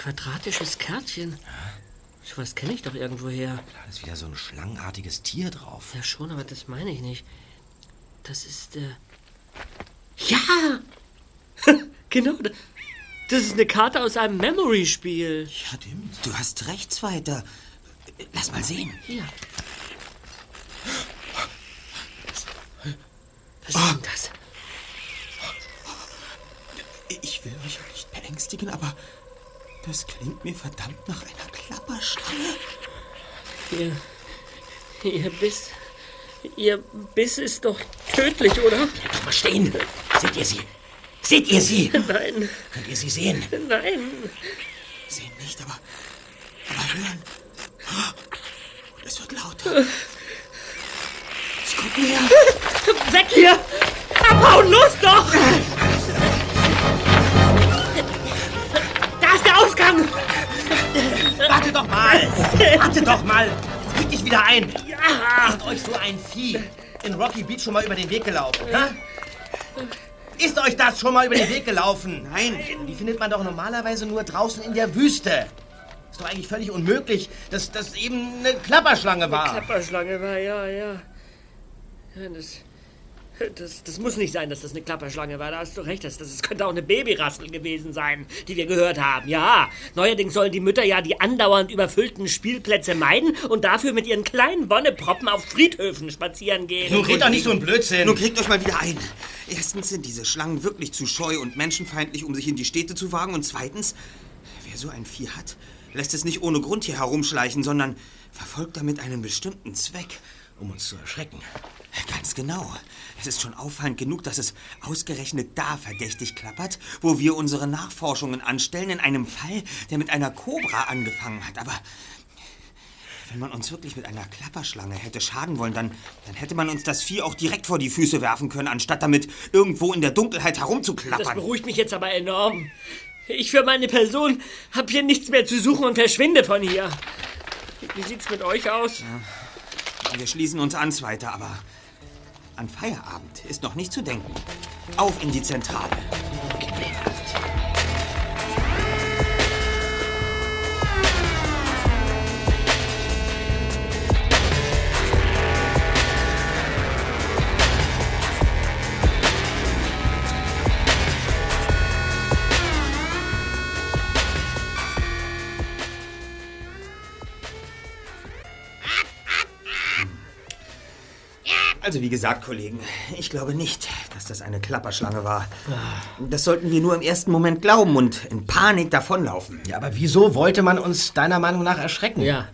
quadratisches Kärtchen. Sowas kenne ich doch irgendwoher. Da ist wieder so ein schlangenartiges Tier drauf. Ja, schon, aber das meine ich nicht. Das ist, äh. Ja! <laughs> genau, da- das ist eine Karte aus einem Memory-Spiel. Ja, du hast recht, Zweiter. Lass mal sehen. Hier. Was ist denn das? Ich will euch nicht beängstigen, aber das klingt mir verdammt nach einer Klapperschlange. Ihr, ihr Biss. Ihr Biss ist doch tödlich, oder? Doch mal stehen. Seht ihr sie? Seht ihr sie? <laughs> Nein, Könnt ihr sie sehen? nein. Sehen nicht, aber, aber hören. Und es wird lauter. Sie kommt näher. Weg hier! Abhauen, los doch! Da ist der Ausgang! Warte doch mal! Warte doch mal! Krieg dich wieder ein! Ist euch so ein Vieh in Rocky Beach schon mal über den Weg gelaufen? hä? Ist euch das schon mal über den Weg gelaufen? Nein. Die findet man doch normalerweise nur draußen in der Wüste. Ist doch eigentlich völlig unmöglich, dass das eben eine Klapperschlange war. Klapperschlange war, ja, ja. ja das, das, das muss nicht sein, dass das eine Klapperschlange war. Da hast du recht. Das, das könnte auch eine Babyrassel gewesen sein, die wir gehört haben. Ja, neuerdings sollen die Mütter ja die andauernd überfüllten Spielplätze meiden und dafür mit ihren kleinen Wonneproppen auf Friedhöfen spazieren gehen. Nun red doch nicht so ein Blödsinn. Nun kriegt euch mal wieder ein. Erstens sind diese Schlangen wirklich zu scheu und menschenfeindlich, um sich in die Städte zu wagen. Und zweitens, wer so ein Vieh hat, lässt es nicht ohne Grund hier herumschleichen, sondern verfolgt damit einen bestimmten Zweck. um uns zu erschrecken. Ganz genau. Es ist schon auffallend genug, dass es ausgerechnet da verdächtig klappert, wo wir unsere Nachforschungen anstellen, in einem Fall, der mit einer Kobra angefangen hat. Aber wenn man uns wirklich mit einer Klapperschlange hätte schaden wollen, dann, dann hätte man uns das Vieh auch direkt vor die Füße werfen können, anstatt damit irgendwo in der Dunkelheit Das herumzuklappern. beruhigt mich jetzt aber enorm. Ich für meine Person habe hier nichts mehr zu suchen und verschwinde von hier. Wie sieht's mit euch aus? Wir schließen uns an, Zweiter, aber an Feierabend ist noch nicht zu denken. Auf in die Zentrale. Also wie gesagt, Kollegen, ich glaube nicht, dass das eine Klapperschlange war. Das sollten wir nur im ersten Moment glauben und in Panik davonlaufen. Ja, aber wieso wollte man uns deiner Meinung nach erschrecken? Ja.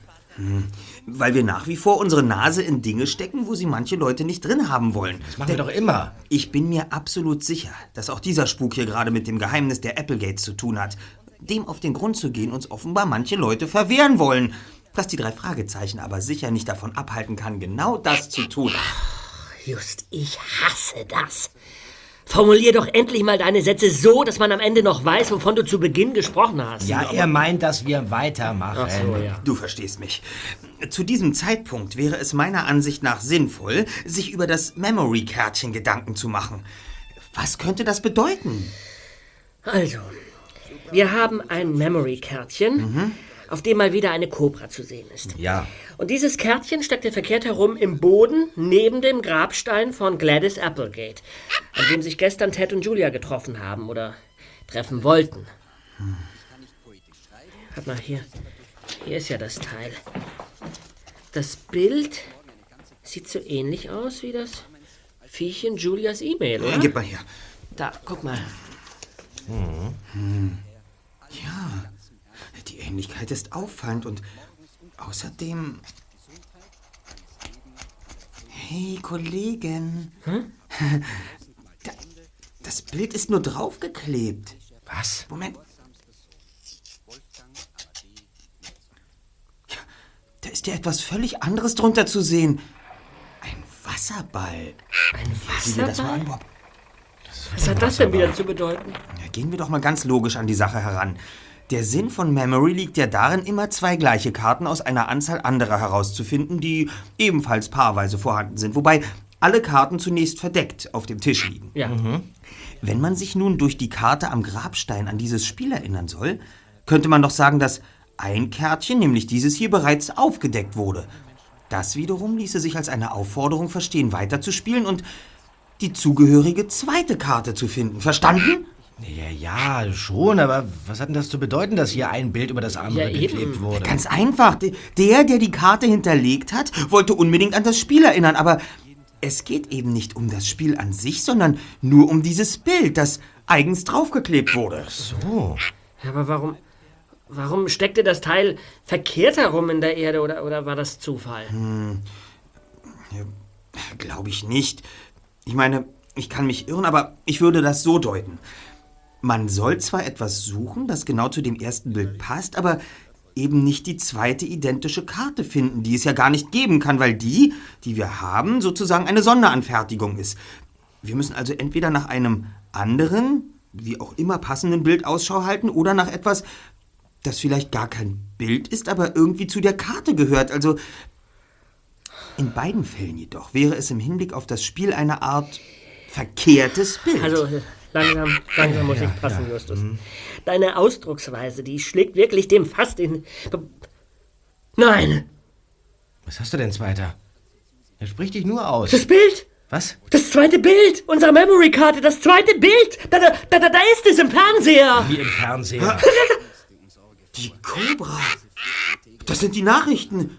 Weil wir nach wie vor unsere Nase in Dinge stecken, wo sie manche Leute nicht drin haben wollen. Das machen wir doch immer. Ich bin mir absolut sicher, dass auch dieser Spuk hier gerade mit dem Geheimnis der Applegates zu tun hat. Dem auf den Grund zu gehen uns offenbar manche Leute verwehren wollen. Was die drei Fragezeichen aber sicher nicht davon abhalten kann, genau das zu tun. Just, ich hasse das. Formulier doch endlich mal deine Sätze so, dass man am Ende noch weiß, wovon du zu Beginn gesprochen hast. Ja, er meint, dass wir weitermachen. Ach so, ja. Du verstehst mich. Zu diesem Zeitpunkt wäre es meiner Ansicht nach sinnvoll, sich über das Memory-Kärtchen Gedanken zu machen. Was könnte das bedeuten? Also, wir haben ein Memory-Kärtchen, auf dem mal wieder eine Kobra zu sehen ist. Ja. Und dieses Kärtchen steckte verkehrt herum im Boden neben dem Grabstein von Gladys Applegate, an dem sich gestern Ted und Julia getroffen haben oder treffen wollten. Warte mal, hier. Hier ist ja das Teil. Das Bild sieht so ähnlich aus wie das Viechchen Julias E-Mail, oder? Gib mal her. Da, guck mal. Ja, die Ähnlichkeit ist auffallend und außerdem. Hey, Kollegen. <laughs> Da, das Bild ist nur draufgeklebt. Was? Moment. Ja, da ist ja etwas völlig anderes drunter zu sehen. Ein Wasserball. Ein Sieh dir das mal an, Wasserball? Bob. Was hat das denn wieder zu bedeuten? Ja, gehen wir doch mal ganz logisch an die Sache heran. Der Sinn von Memory liegt ja darin, immer zwei gleiche Karten aus einer Anzahl anderer herauszufinden, die ebenfalls paarweise vorhanden sind, wobei alle Karten zunächst verdeckt auf dem Tisch liegen. Ja. Mhm. Wenn man sich nun durch die Karte am Grabstein an dieses Spiel erinnern soll, könnte man doch sagen, dass ein Kärtchen, nämlich dieses hier, bereits aufgedeckt wurde. Das wiederum ließe sich als eine Aufforderung verstehen, weiterzuspielen und die zugehörige zweite Karte zu finden. Verstanden? Ja, ja, schon, aber was hat denn das zu bedeuten, dass hier ein Bild über das Armbrett Ja, geklebt eben. wurde? Ganz einfach. Der, der die Karte hinterlegt hat, wollte unbedingt an das Spiel erinnern, aber es geht eben nicht um das Spiel an sich, sondern nur um dieses Bild, das eigens draufgeklebt wurde. so. Ja, aber warum, warum steckte das Teil verkehrt herum in der Erde oder, oder war das Zufall? Glaube ich nicht. Ich meine, ich kann mich irren, aber ich würde das so deuten. Man soll zwar etwas suchen, das genau zu dem ersten Bild passt, aber eben nicht die zweite identische Karte finden, die es ja gar nicht geben kann, weil die, die wir haben, sozusagen eine Sonderanfertigung ist. Wir müssen also entweder nach einem anderen, wie auch immer passenden Bild Ausschau halten oder nach etwas, das vielleicht gar kein Bild ist, aber irgendwie zu der Karte gehört. Also in beiden Fällen jedoch wäre es im Hinblick auf das Spiel eine Art verkehrtes Bild. Also langsam, langsam muss ich passen, Justus. Deine Ausdrucksweise, die schlägt wirklich dem fast in... Nein, Was hast du denn, Zweiter? Er spricht dich nur aus. das Bild! Was? Das zweite Bild! Unsere Memory-Karte, das zweite Bild! Da, da, da, da ist es im Fernseher! Wie im Fernseher. Die Cobra. Das sind die Nachrichten.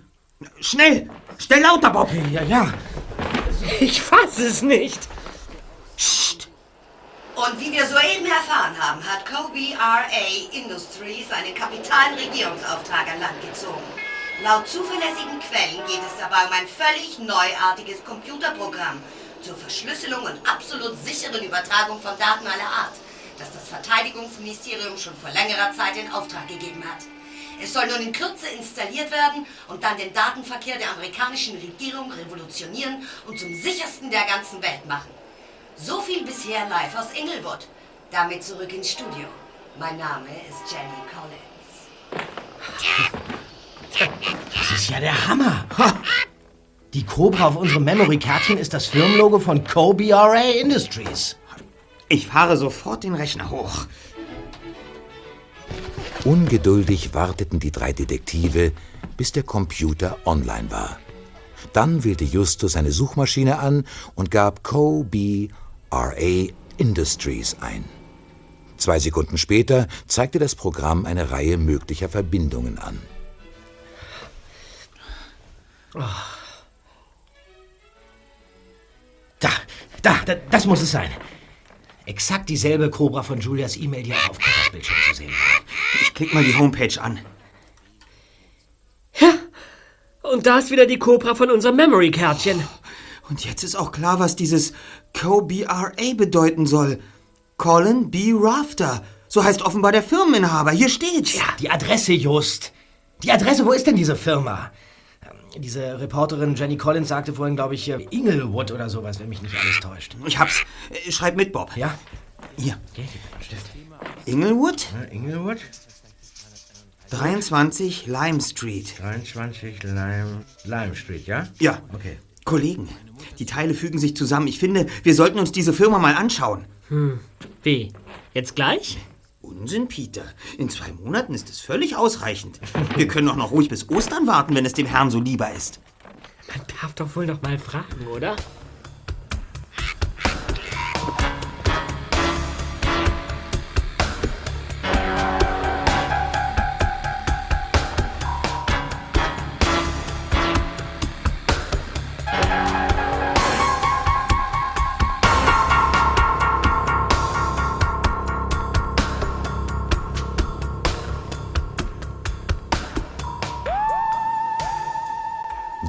Schnell! Schnell lauter, Bob! Ja, ja. Ich fasse es nicht! Und wie wir soeben erfahren haben, hat KBRA Industries einen kapitalen Regierungsauftrag an Land gezogen. Laut zuverlässigen Quellen geht es dabei um ein völlig neuartiges Computerprogramm zur Verschlüsselung und absolut sicheren Übertragung von Daten aller Art, das das Verteidigungsministerium schon vor längerer Zeit in Auftrag gegeben hat. Es soll nun in Kürze installiert werden und dann den Datenverkehr der amerikanischen Regierung revolutionieren und zum sichersten der ganzen Welt machen. So viel bisher live aus Inglewood. Damit zurück ins Studio. Mein Name ist Jenny Collins. Das ist ja der Hammer. Ha. Die Cobra auf unserem Memory-Kärtchen ist das Firmenlogo von KBRA Industries. Ich fahre sofort den Rechner hoch. Ungeduldig warteten die drei Detektive, bis der Computer online war. Dann wählte Justus eine Suchmaschine an und gab Co-B-R-A Industries ein. Zwei Sekunden später zeigte das Programm eine Reihe möglicher Verbindungen an. Da, da, da, das muss es sein. Exakt dieselbe Cobra von Julias E-Mail, die auch auf Koppers Bildschirm zu sehen war. Ich klick mal die Homepage an. Und da ist wieder die Cobra von unserem Memory-Kärtchen. Und jetzt ist auch klar, was dieses Co-BRA bedeuten soll. Colin B. Rafter. So heißt offenbar der Firmeninhaber. Hier steht's. Ja, die Adresse just. Die Adresse, wo ist denn diese Firma? Diese Reporterin Jenny Collins sagte vorhin, glaube ich, äh, Inglewood oder sowas, wenn mich nicht alles täuscht. Ich hab's. Äh, Schreib mit, Bob. Ja? Hier. Okay. Inglewood, Ja, Inglewood? 23 Lime Street. 23 Lime, Lime Street, ja? Ja. Okay. Kollegen, die Teile fügen sich zusammen. Ich finde, wir sollten uns diese Firma mal anschauen. Wie? Jetzt gleich? Unsinn, Peter. In zwei Monaten ist es völlig ausreichend. Wir können doch noch ruhig bis Ostern warten, wenn es dem Herrn so lieber ist. Man darf doch wohl noch mal fragen, oder?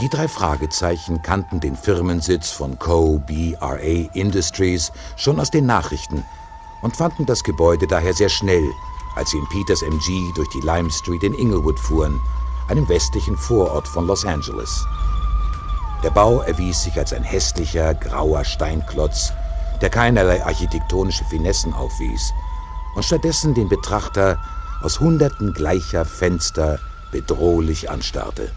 Die drei Fragezeichen kannten den Firmensitz von Co-BRA Industries schon aus den Nachrichten und fanden das Gebäude daher sehr schnell, als sie in Peters MG durch die Lime Street in Inglewood fuhren, einem westlichen Vorort von Los Angeles. Der Bau erwies sich als ein hässlicher, grauer Steinklotz, der keinerlei architektonische Finessen aufwies und stattdessen den Betrachter aus hunderten gleicher Fenster bedrohlich anstarrte.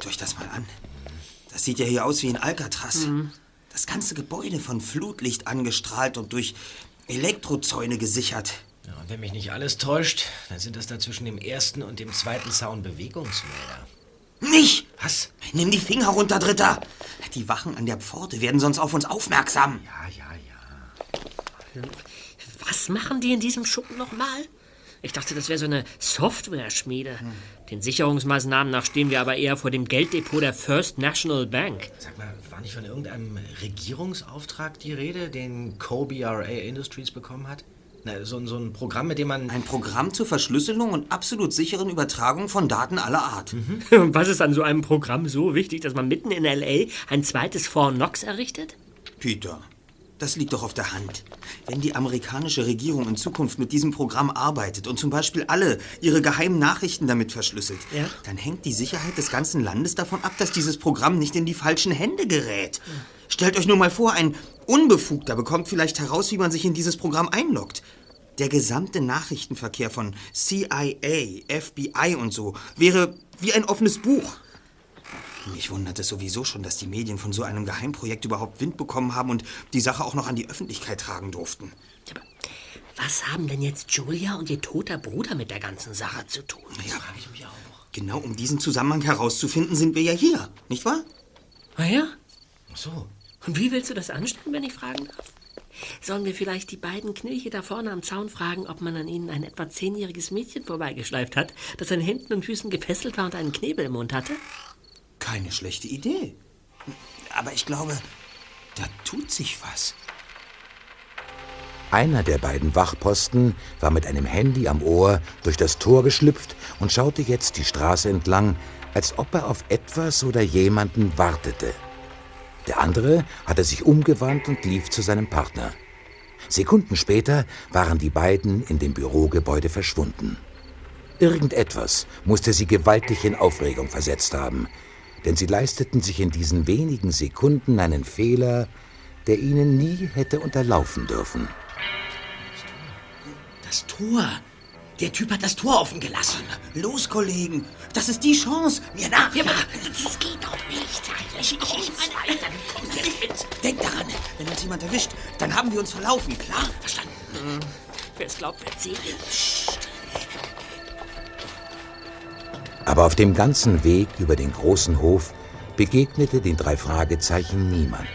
Guckt euch das sieht ja hier aus wie in Alcatraz. das ganze Gebäude von Flutlicht angestrahlt und durch Elektrozäune gesichert. Ja, und wenn mich nicht alles täuscht, dann sind das da zwischen dem ersten und dem zweiten Zaun Bewegungsmelder. Nicht! Was? Nimm die Finger runter, Dritter! Die Wachen an der Pforte werden sonst auf uns aufmerksam. Ja, ja, ja. Was machen die in diesem Schuppen nochmal? Ich dachte, das wäre so eine Software-Schmiede. Den Sicherungsmaßnahmen nach stehen wir aber eher vor dem Gelddepot der First National Bank. Sag mal, war nicht von irgendeinem Regierungsauftrag die Rede, den CoBRA Industries bekommen hat? Na, so, so ein Programm, mit dem man... Ein Programm zur Verschlüsselung und absolut sicheren Übertragung von Daten aller Art. Und <laughs> was ist an so einem Programm so wichtig, dass man mitten in L.A. ein zweites Fort Knox errichtet? Peter, das liegt doch auf der Hand. Wenn die amerikanische Regierung in Zukunft mit diesem Programm arbeitet und zum Beispiel alle ihre geheimen Nachrichten damit verschlüsselt, Ja. dann hängt die Sicherheit des ganzen Landes davon ab, dass dieses Programm nicht in die falschen Hände gerät. Stellt euch nur mal vor, ein Unbefugter bekommt vielleicht heraus, wie man sich in dieses Programm einloggt. Der gesamte Nachrichtenverkehr von CIA, FBI und so wäre wie ein offenes Buch. Mich wundert es sowieso schon, dass die Medien von so einem Geheimprojekt überhaupt Wind bekommen haben und die Sache auch noch an die Öffentlichkeit tragen durften. Aber was haben denn jetzt Julia und ihr toter Bruder mit der ganzen Sache zu tun? Ja, frage ich mich auch. Genau um diesen Zusammenhang herauszufinden, sind wir ja hier, nicht wahr? Ah ja? Ach so. Und wie willst du das anstellen, wenn ich fragen darf? Sollen wir vielleicht die beiden Knilche da vorne am Zaun fragen, ob man an ihnen ein etwa zehnjähriges Mädchen vorbeigeschleift hat, das an Händen und Füßen gefesselt war und einen Knebel im Mund hatte? Keine schlechte Idee. Aber ich glaube, da tut sich was. Einer der beiden Wachposten war mit einem Handy am Ohr durch das Tor geschlüpft und schaute jetzt die Straße entlang, als ob er auf etwas oder jemanden wartete. Der andere hatte sich umgewandt und lief zu seinem Partner. Sekunden später waren die beiden in dem Bürogebäude verschwunden. Irgendetwas musste sie gewaltig in Aufregung versetzt haben, denn sie leisteten sich in diesen wenigen Sekunden einen Fehler, der ihnen nie hätte unterlaufen dürfen. Das Tor. Der Typ hat das Tor offen gelassen. Los, Kollegen. Das ist die Chance. Mir nach. Ja, Das geht doch nicht. Ich, ich, ich meine, mit. Denk daran, wenn uns jemand erwischt, dann haben wir uns verlaufen, klar? Verstanden. Wer es glaubt, wird sehen. Aber auf dem ganzen Weg über den großen Hof begegnete den drei Fragezeichen niemand.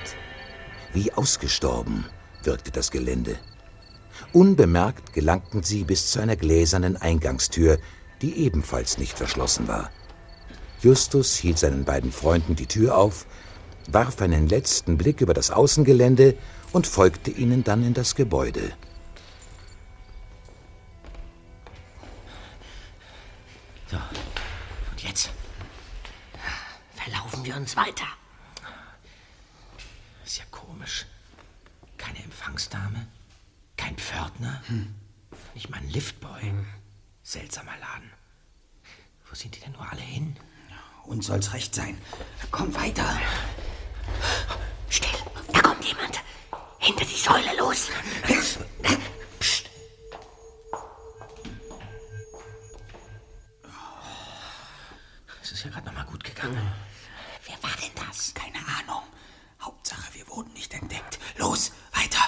Wie ausgestorben wirkte das Gelände. Unbemerkt gelangten sie bis zu einer gläsernen Eingangstür, die ebenfalls nicht verschlossen war. Justus hielt seinen beiden Freunden die Tür auf, warf einen letzten Blick über das Außengelände und folgte ihnen dann in das Gebäude. So? Verlaufen wir uns weiter. Ist ja komisch. Keine Empfangsdame, kein Pförtner, nicht mal ein Liftboy. Seltsamer Laden. Wo sind die denn nur alle hin? Uns soll's recht sein. Komm weiter. Still, da kommt jemand. Hinter die Säule los. Psst. Es ist ja gerade noch mal gut gegangen. Wer war denn das? Keine Ahnung. Hauptsache, wir wurden nicht entdeckt. Los, weiter.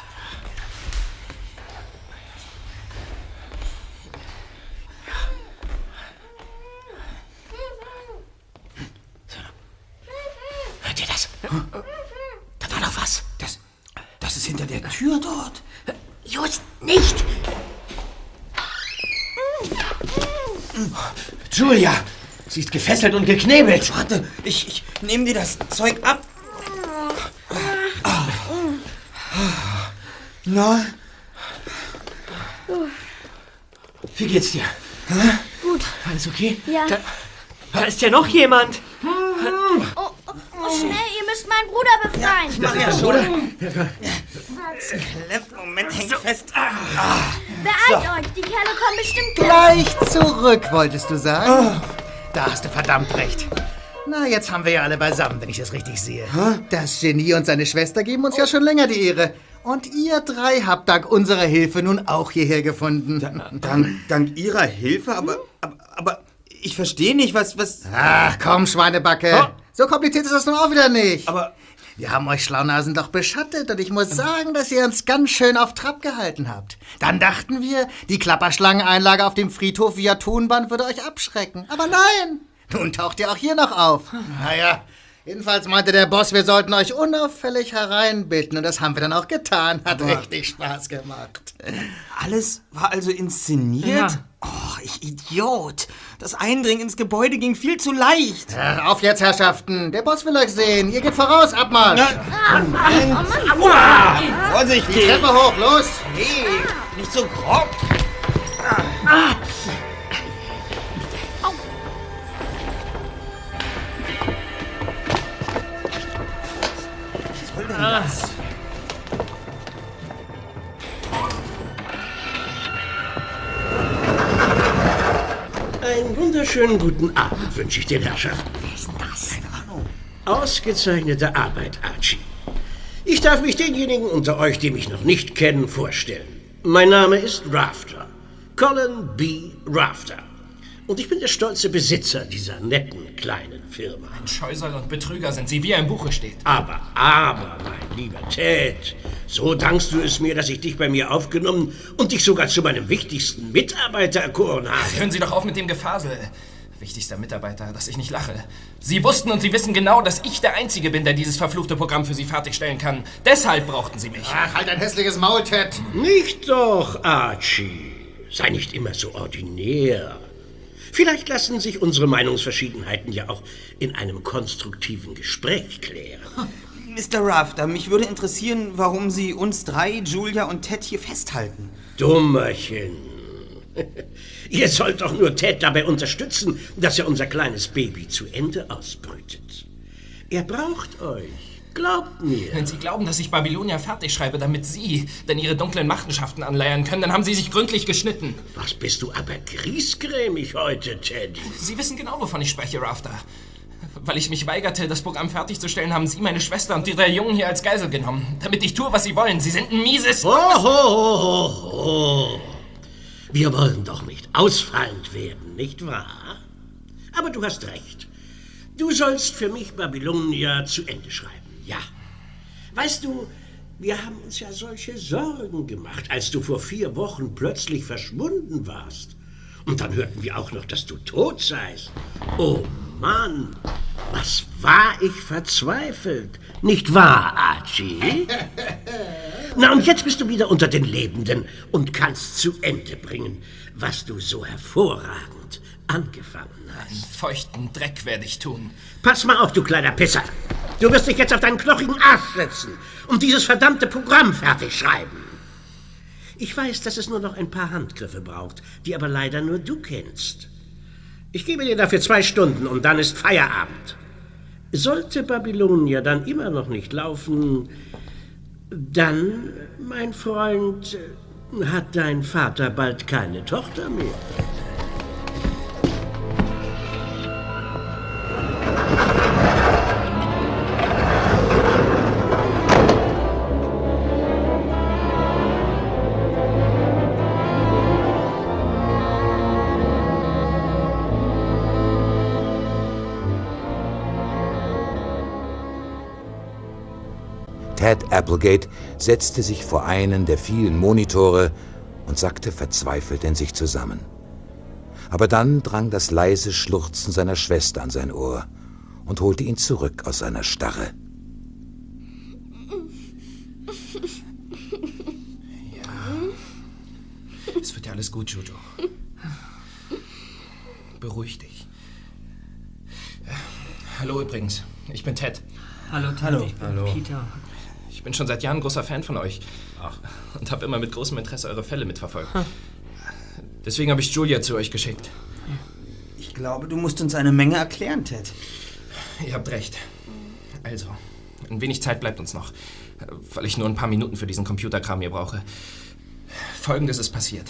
Hört ihr das? Da war doch was. Das, das ist hinter der Tür dort. Just nicht. Julia! Sie ist gefesselt und geknebelt. Warte, ich, ich nehme dir das Zeug ab. Na, Wie geht's dir? Gut. Alles okay? Ja. Da ist ja noch jemand. Oh, oh, oh, schnell, ihr müsst meinen Bruder befreien. mach ja schon. Klemmt, Moment, häng fest. Beeilt euch, die Kerle kommen bestimmt Gleich zurück, wolltest du sagen? Da hast du verdammt recht. Na, jetzt haben wir ja alle beisammen, wenn ich das richtig sehe. Das Genie und seine Schwester geben uns ja schon länger die Ehre. Und ihr drei habt dank unserer Hilfe nun auch hierher gefunden. Dank, dank ihrer Hilfe, aber, aber, aber ich verstehe nicht, was, was... Ach komm, Schweinebacke. So kompliziert ist das nun auch wieder nicht. Aber Wir haben euch Schlaunasen doch beschattet und ich muss sagen, dass ihr uns ganz schön auf Trab gehalten habt. Dann dachten wir, die Klapperschlangeneinlage auf dem Friedhof via Tonband würde euch abschrecken. Aber nein! Nun taucht ihr auch hier noch auf. Naja, jedenfalls meinte der Boss, wir sollten euch unauffällig hereinbitten und das haben wir dann auch getan. Hat richtig Spaß gemacht. Alles war also inszeniert? Ja. Och, ich Idiot. Das Eindringen ins Gebäude ging viel zu leicht. Ja, auf jetzt, Herrschaften. Der Boss will euch sehen. Ihr geht voraus, Abmarsch. Vorsichtig! Die Treppe hoch, los! Hey, nicht so grob! Einen wunderschönen guten Abend wünsche ich den Herrschaften. Wer ist das? Keine Ahnung. Ausgezeichnete Arbeit, Archie. Ich darf mich denjenigen unter euch, die mich noch nicht kennen, vorstellen. Mein Name ist Rafter. Colin B. Rafter. Und ich bin der stolze Besitzer dieser netten kleinen Firma. Scheusal und Betrüger sind Sie, wie er im Buche steht. Aber, aber, mein lieber Ted, so dankst du es mir, dass ich dich bei mir aufgenommen und dich sogar zu meinem wichtigsten Mitarbeiter erkoren habe. Hören Sie doch auf mit dem Gefasel. Wichtigster Mitarbeiter, dass ich nicht lache. Sie wussten und Sie wissen genau, dass ich der Einzige bin, der dieses verfluchte Programm für Sie fertigstellen kann. Deshalb brauchten Sie mich. Ach, halt ein hässliches Maul, Ted. Nicht doch, Archie. Sei nicht immer so ordinär. Vielleicht lassen sich unsere Meinungsverschiedenheiten ja auch in einem konstruktiven Gespräch klären. Mr. Rafter, mich würde interessieren, warum Sie uns drei, Julia und Ted hier festhalten. Dummerchen. <laughs> Ihr sollt doch nur Ted dabei unterstützen, dass er unser kleines Baby zu Ende ausbrütet. Er braucht euch. Glaubt mir. Wenn Sie glauben, dass ich Babylonia fertig schreibe, damit Sie denn Ihre dunklen Machenschaften anleiern können, dann haben Sie sich gründlich geschnitten. Was bist du aber griesgrämig heute, Teddy? Sie wissen genau, wovon ich spreche, Rafter. Weil ich mich weigerte, das Programm fertigzustellen, haben Sie meine Schwester und die drei Jungen hier als Geisel genommen. Damit ich tue, was Sie wollen. Sie sind ein mieses... Ho, ho, ho, ho, ho. Wir wollen doch nicht ausfallend werden, nicht wahr? Aber du hast recht. Du sollst für mich Babylonia zu Ende schreiben, ja. Weißt du, wir haben uns ja solche Sorgen gemacht, als du vor vier Wochen plötzlich verschwunden warst. Und dann hörten wir auch noch, dass du tot seist. Oh Mann, was war ich verzweifelt. Nicht wahr, Archie? <laughs> Na, und jetzt bist du wieder unter den Lebenden und kannst zu Ende bringen, was du so hervorragend angefangen hast. Einen feuchten Dreck werde ich tun. Pass mal auf, du kleiner Pisser. Du wirst dich jetzt auf deinen knochigen Arsch setzen und dieses verdammte Programm fertig schreiben. Ich weiß, dass es nur noch ein paar Handgriffe braucht, die aber leider nur du kennst. Ich gebe dir dafür zwei Stunden und dann ist Feierabend. Sollte Babylonia dann immer noch nicht laufen, dann, mein Freund, hat dein Vater bald keine Tochter mehr. Applegate setzte sich vor einen der vielen Monitore und sackte verzweifelt in sich zusammen. Aber dann drang das leise Schluchzen seiner Schwester an sein Ohr und holte ihn zurück aus seiner Starre. Es wird ja alles gut, Jojo. Beruhig dich. Hallo übrigens, ich bin Ted. Hallo, Ted. Ich bin Peter. Ich bin schon seit Jahren großer Fan von euch. Und habe immer mit großem Interesse eure Fälle mitverfolgt. Deswegen habe ich Julia zu euch geschickt. Ich glaube, du musst uns eine Menge erklären, Ted. Ihr habt recht. Also, ein wenig Zeit bleibt uns noch, weil ich nur ein paar Minuten für diesen Computerkram hier brauche. Folgendes ist passiert.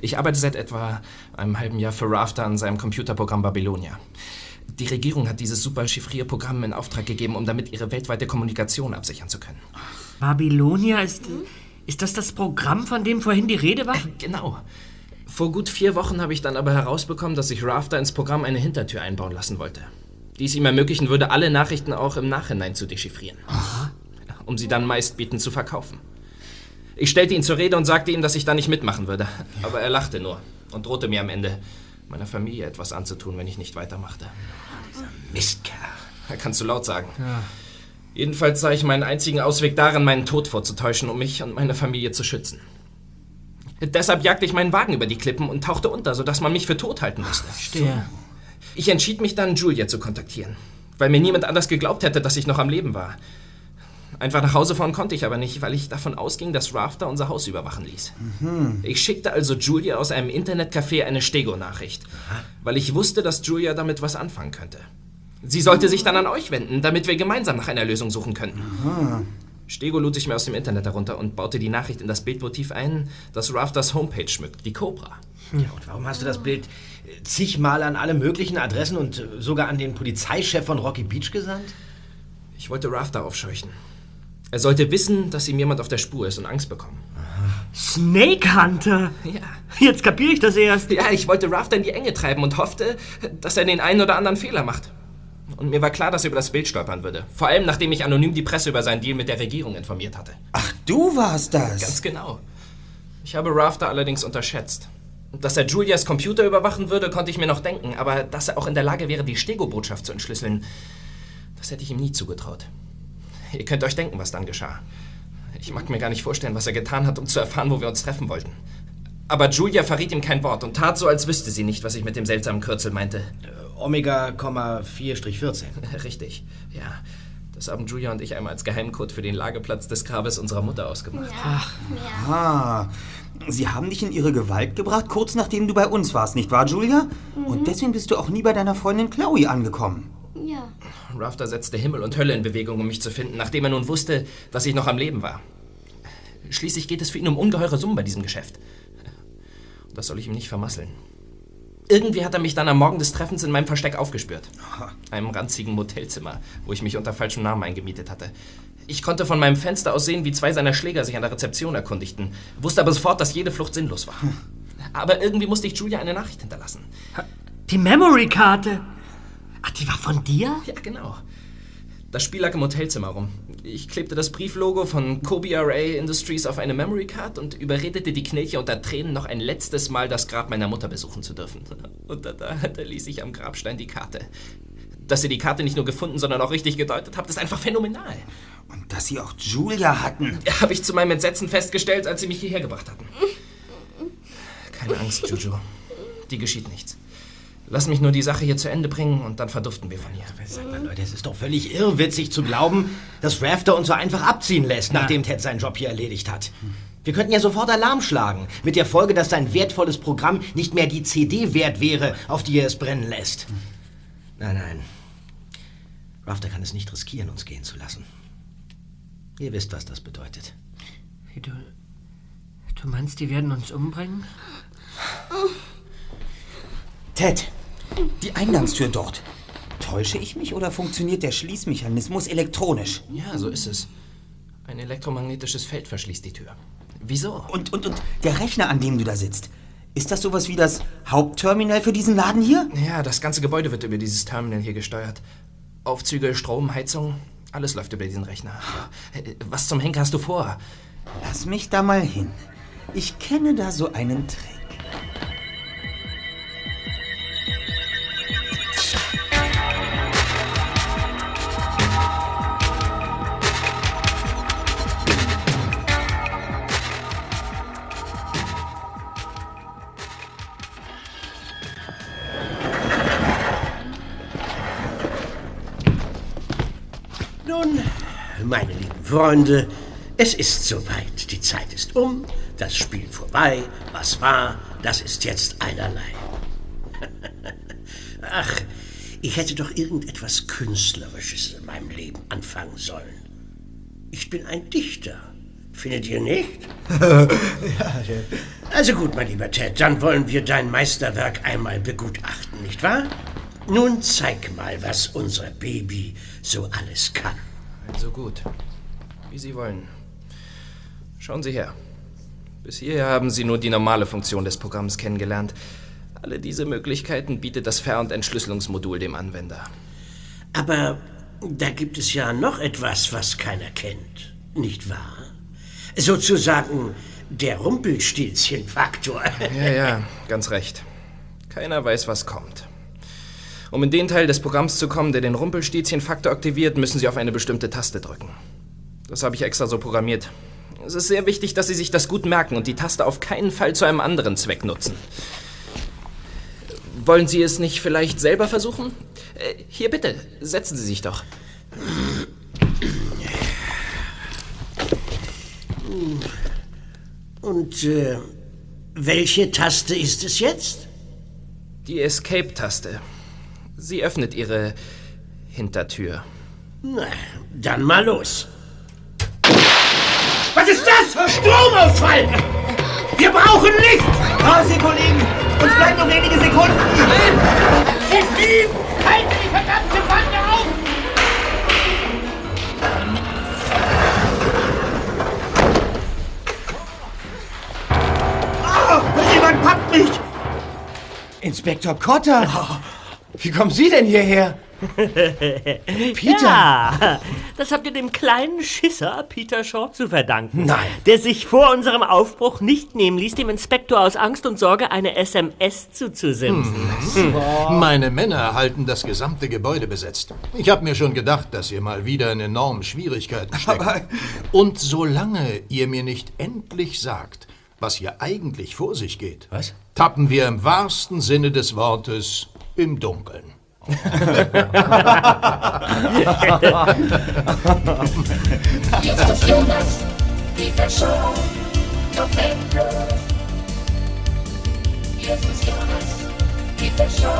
Ich arbeite seit etwa einem halben Jahr für Rafter an seinem Computerprogramm Babylonia. Die Regierung hat dieses super Chiffrierprogramm in Auftrag gegeben, um damit ihre weltweite Kommunikation absichern zu können. Babylonia ist. Ist das das Programm, von dem vorhin die Rede war? Genau. Vor gut vier Wochen habe ich dann aber herausbekommen, dass sich Rafter ins Programm eine Hintertür einbauen lassen wollte. die es ihm ermöglichen würde, alle Nachrichten auch im Nachhinein zu dechiffrieren. Um sie dann meistbietend zu verkaufen. Ich stellte ihn zur Rede und sagte ihm, dass ich da nicht mitmachen würde. Aber er lachte nur und drohte mir am Ende, meiner Familie etwas anzutun, wenn ich nicht weitermachte. Mistkerl. Er kann zu laut sagen. Jedenfalls sah ich meinen einzigen Ausweg darin, meinen Tod vorzutäuschen, um mich und meine Familie zu schützen. Deshalb jagte ich meinen Wagen über die Klippen und tauchte unter, sodass man mich für tot halten musste. Verstehe. Ich entschied mich dann, Julia zu kontaktieren, weil mir niemand anders geglaubt hätte, dass ich noch am Leben war. Einfach nach Hause fahren konnte ich aber nicht, weil ich davon ausging, dass Rafter unser Haus überwachen ließ. Ich schickte also Julia aus einem Internetcafé eine Stego-Nachricht, weil ich wusste, dass Julia damit was anfangen könnte. Sie sollte sich dann an euch wenden, damit wir gemeinsam nach einer Lösung suchen könnten. Stego lud sich mir aus dem Internet herunter und baute die Nachricht in das Bildmotiv ein, das Rafters Homepage schmückt, die Cobra. Ja, und warum hast du das Bild äh, zigmal an alle möglichen Adressen und äh, sogar an den Polizeichef von Rocky Beach gesandt? Ich wollte Rafter aufscheuchen. Er sollte wissen, dass ihm jemand auf der Spur ist und Angst bekommen. Snake Hunter? Ja. Jetzt kapiere ich das erst. Ja, ich wollte Rafter in die Enge treiben und hoffte, dass er den einen oder anderen Fehler macht. Und mir war klar, dass er über das Bild stolpern würde. Vor allem, nachdem ich anonym die Presse über seinen Deal mit der Regierung informiert hatte. Ach, du warst das. Ganz genau. Ich habe Rafter allerdings unterschätzt. Dass er Julias Computer überwachen würde, konnte ich mir noch denken, aber dass er auch in der Lage wäre, die Stego-Botschaft zu entschlüsseln, das hätte ich ihm nie zugetraut. Ihr könnt euch denken, was dann geschah. Ich mag mir gar nicht vorstellen, was er getan hat, um zu erfahren, wo wir uns treffen wollten. Aber Julia verriet ihm kein Wort und tat so, als wüsste sie nicht, was ich mit dem seltsamen Kürzel meinte. Omega, 4-14. <laughs> Richtig, ja. Das haben Julia und ich einmal als Geheimcode für den Lageplatz des Grabes unserer Mutter ausgemacht. Ah, sie haben dich in ihre Gewalt gebracht, kurz nachdem du bei uns warst, nicht wahr, Julia? Und deswegen bist du auch nie bei deiner Freundin Chloe angekommen. Ja. Rafter setzte Himmel und Hölle in Bewegung, um mich zu finden, nachdem er nun wusste, dass ich noch am Leben war. Schließlich geht es für ihn um ungeheure Summen bei diesem Geschäft. Und das soll ich ihm nicht vermasseln. Irgendwie hat er mich dann am Morgen des Treffens in meinem Versteck aufgespürt. Einem ranzigen Motelzimmer, wo ich mich unter falschem Namen eingemietet hatte. Ich konnte von meinem Fenster aus sehen, wie zwei seiner Schläger sich an der Rezeption erkundigten, wusste aber sofort, dass jede Flucht sinnlos war. Aber irgendwie musste ich Julia eine Nachricht hinterlassen. Die Memory-Karte. Ach, die war von dir? Ja, genau. Das Spiel lag im Hotelzimmer rum. Ich klebte das Brieflogo von Kobe RA Industries auf eine Memory Card und überredete die Knilche unter Tränen noch ein letztes Mal das Grab meiner Mutter besuchen zu dürfen. <laughs> Und da, da, da ließ ich am Grabstein die Karte. Dass ihr die Karte nicht nur gefunden, sondern auch richtig gedeutet habt, ist einfach phänomenal. Und dass sie auch Julia hatten. Habe ich zu meinem Entsetzen festgestellt, als sie mich hierher gebracht hatten. Keine Angst, Juju. Die geschieht nichts. Lass mich nur die Sache hier zu Ende bringen und dann verduften wir von hier. Sag mal, Leute, es ist doch völlig irrwitzig zu glauben, dass Rafter uns so einfach abziehen lässt, nachdem Ted seinen Job hier erledigt hat. Wir könnten ja sofort Alarm schlagen, mit der Folge, dass sein wertvolles Programm nicht mehr die CD wert wäre, auf die er es brennen lässt. Nein, nein. Rafter kann es nicht riskieren, uns gehen zu lassen. Ihr wisst, was das bedeutet. Wie du. Du meinst, die werden uns umbringen? Ted, die Eingangstür dort. Täusche ich mich oder funktioniert der Schließmechanismus elektronisch? Ja, so ist es. Ein elektromagnetisches Feld verschließt die Tür. Wieso? Und, und, und der Rechner, an dem du da sitzt, ist das sowas wie das Hauptterminal für diesen Laden hier? Ja, das ganze Gebäude wird über dieses Terminal hier gesteuert. Aufzüge, Strom, Heizung, alles läuft über diesen Rechner. Was zum Henker hast du vor? Lass mich da mal hin. Ich kenne da so einen Trick. Freunde, es ist soweit. Die Zeit ist um, das Spiel vorbei. Was war, das ist jetzt einerlei. <laughs> Ach, ich hätte doch irgendetwas Künstlerisches in meinem Leben anfangen sollen. Ich bin ein Dichter. Findet ihr nicht? <laughs> Also gut, mein lieber Ted, dann wollen wir dein Meisterwerk einmal begutachten, nicht wahr? Nun zeig mal, was unser Baby so alles kann. Also gut. Wie Sie wollen. Schauen Sie her. Bis hierher haben Sie nur die normale Funktion des Programms kennengelernt. Alle diese Möglichkeiten bietet das Ver- und Entschlüsselungsmodul dem Anwender. Aber da gibt es ja noch etwas, was keiner kennt, nicht wahr? Sozusagen der Rumpelstilzchen-Faktor. Ja, ja, ganz recht. Keiner weiß, was kommt. Um in den Teil des Programms zu kommen, der den Rumpelstilzchen-Faktor aktiviert, müssen Sie auf eine bestimmte Taste drücken. Das habe ich extra so programmiert. Es ist sehr wichtig, dass Sie sich das gut merken und die Taste auf keinen Fall zu einem anderen Zweck nutzen. Wollen Sie es nicht vielleicht selber versuchen? Äh, Hier bitte, setzen Sie sich doch. Und äh, welche Taste ist es jetzt? Die Escape-Taste. Sie öffnet Ihre Hintertür. Na, dann mal los. Was ist das? Stromausfall! Wir brauchen Licht! Pause, Kollegen! Uns bleiben nur wenige Sekunden! Sie fliehen! Halten die verdammte Wand auf! Oh, jemand packt mich! Inspektor Cotter! Wie kommen Sie denn hierher? <laughs> Peter! Ja, das habt ihr dem kleinen Schisser Peter Shaw zu verdanken. Nein. Der sich vor unserem Aufbruch nicht nehmen ließ, dem Inspektor aus Angst und Sorge eine SMS zuzusimsen. Meine Männer halten das gesamte Gebäude besetzt. Ich habe mir schon gedacht, dass ihr mal wieder in enormen Schwierigkeiten steckt. Und solange ihr mir nicht endlich sagt, was hier eigentlich vor sich geht, Was? tappen wir im wahrsten Sinne des Wortes im Dunkeln. Jetzt ist Jonas, Peter Shaw, noch endlos. Jetzt ist Jonas, Peter Shaw,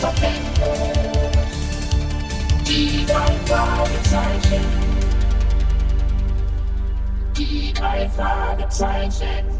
noch endlos. Die drei Fragezeichen. Die drei Fragezeichen.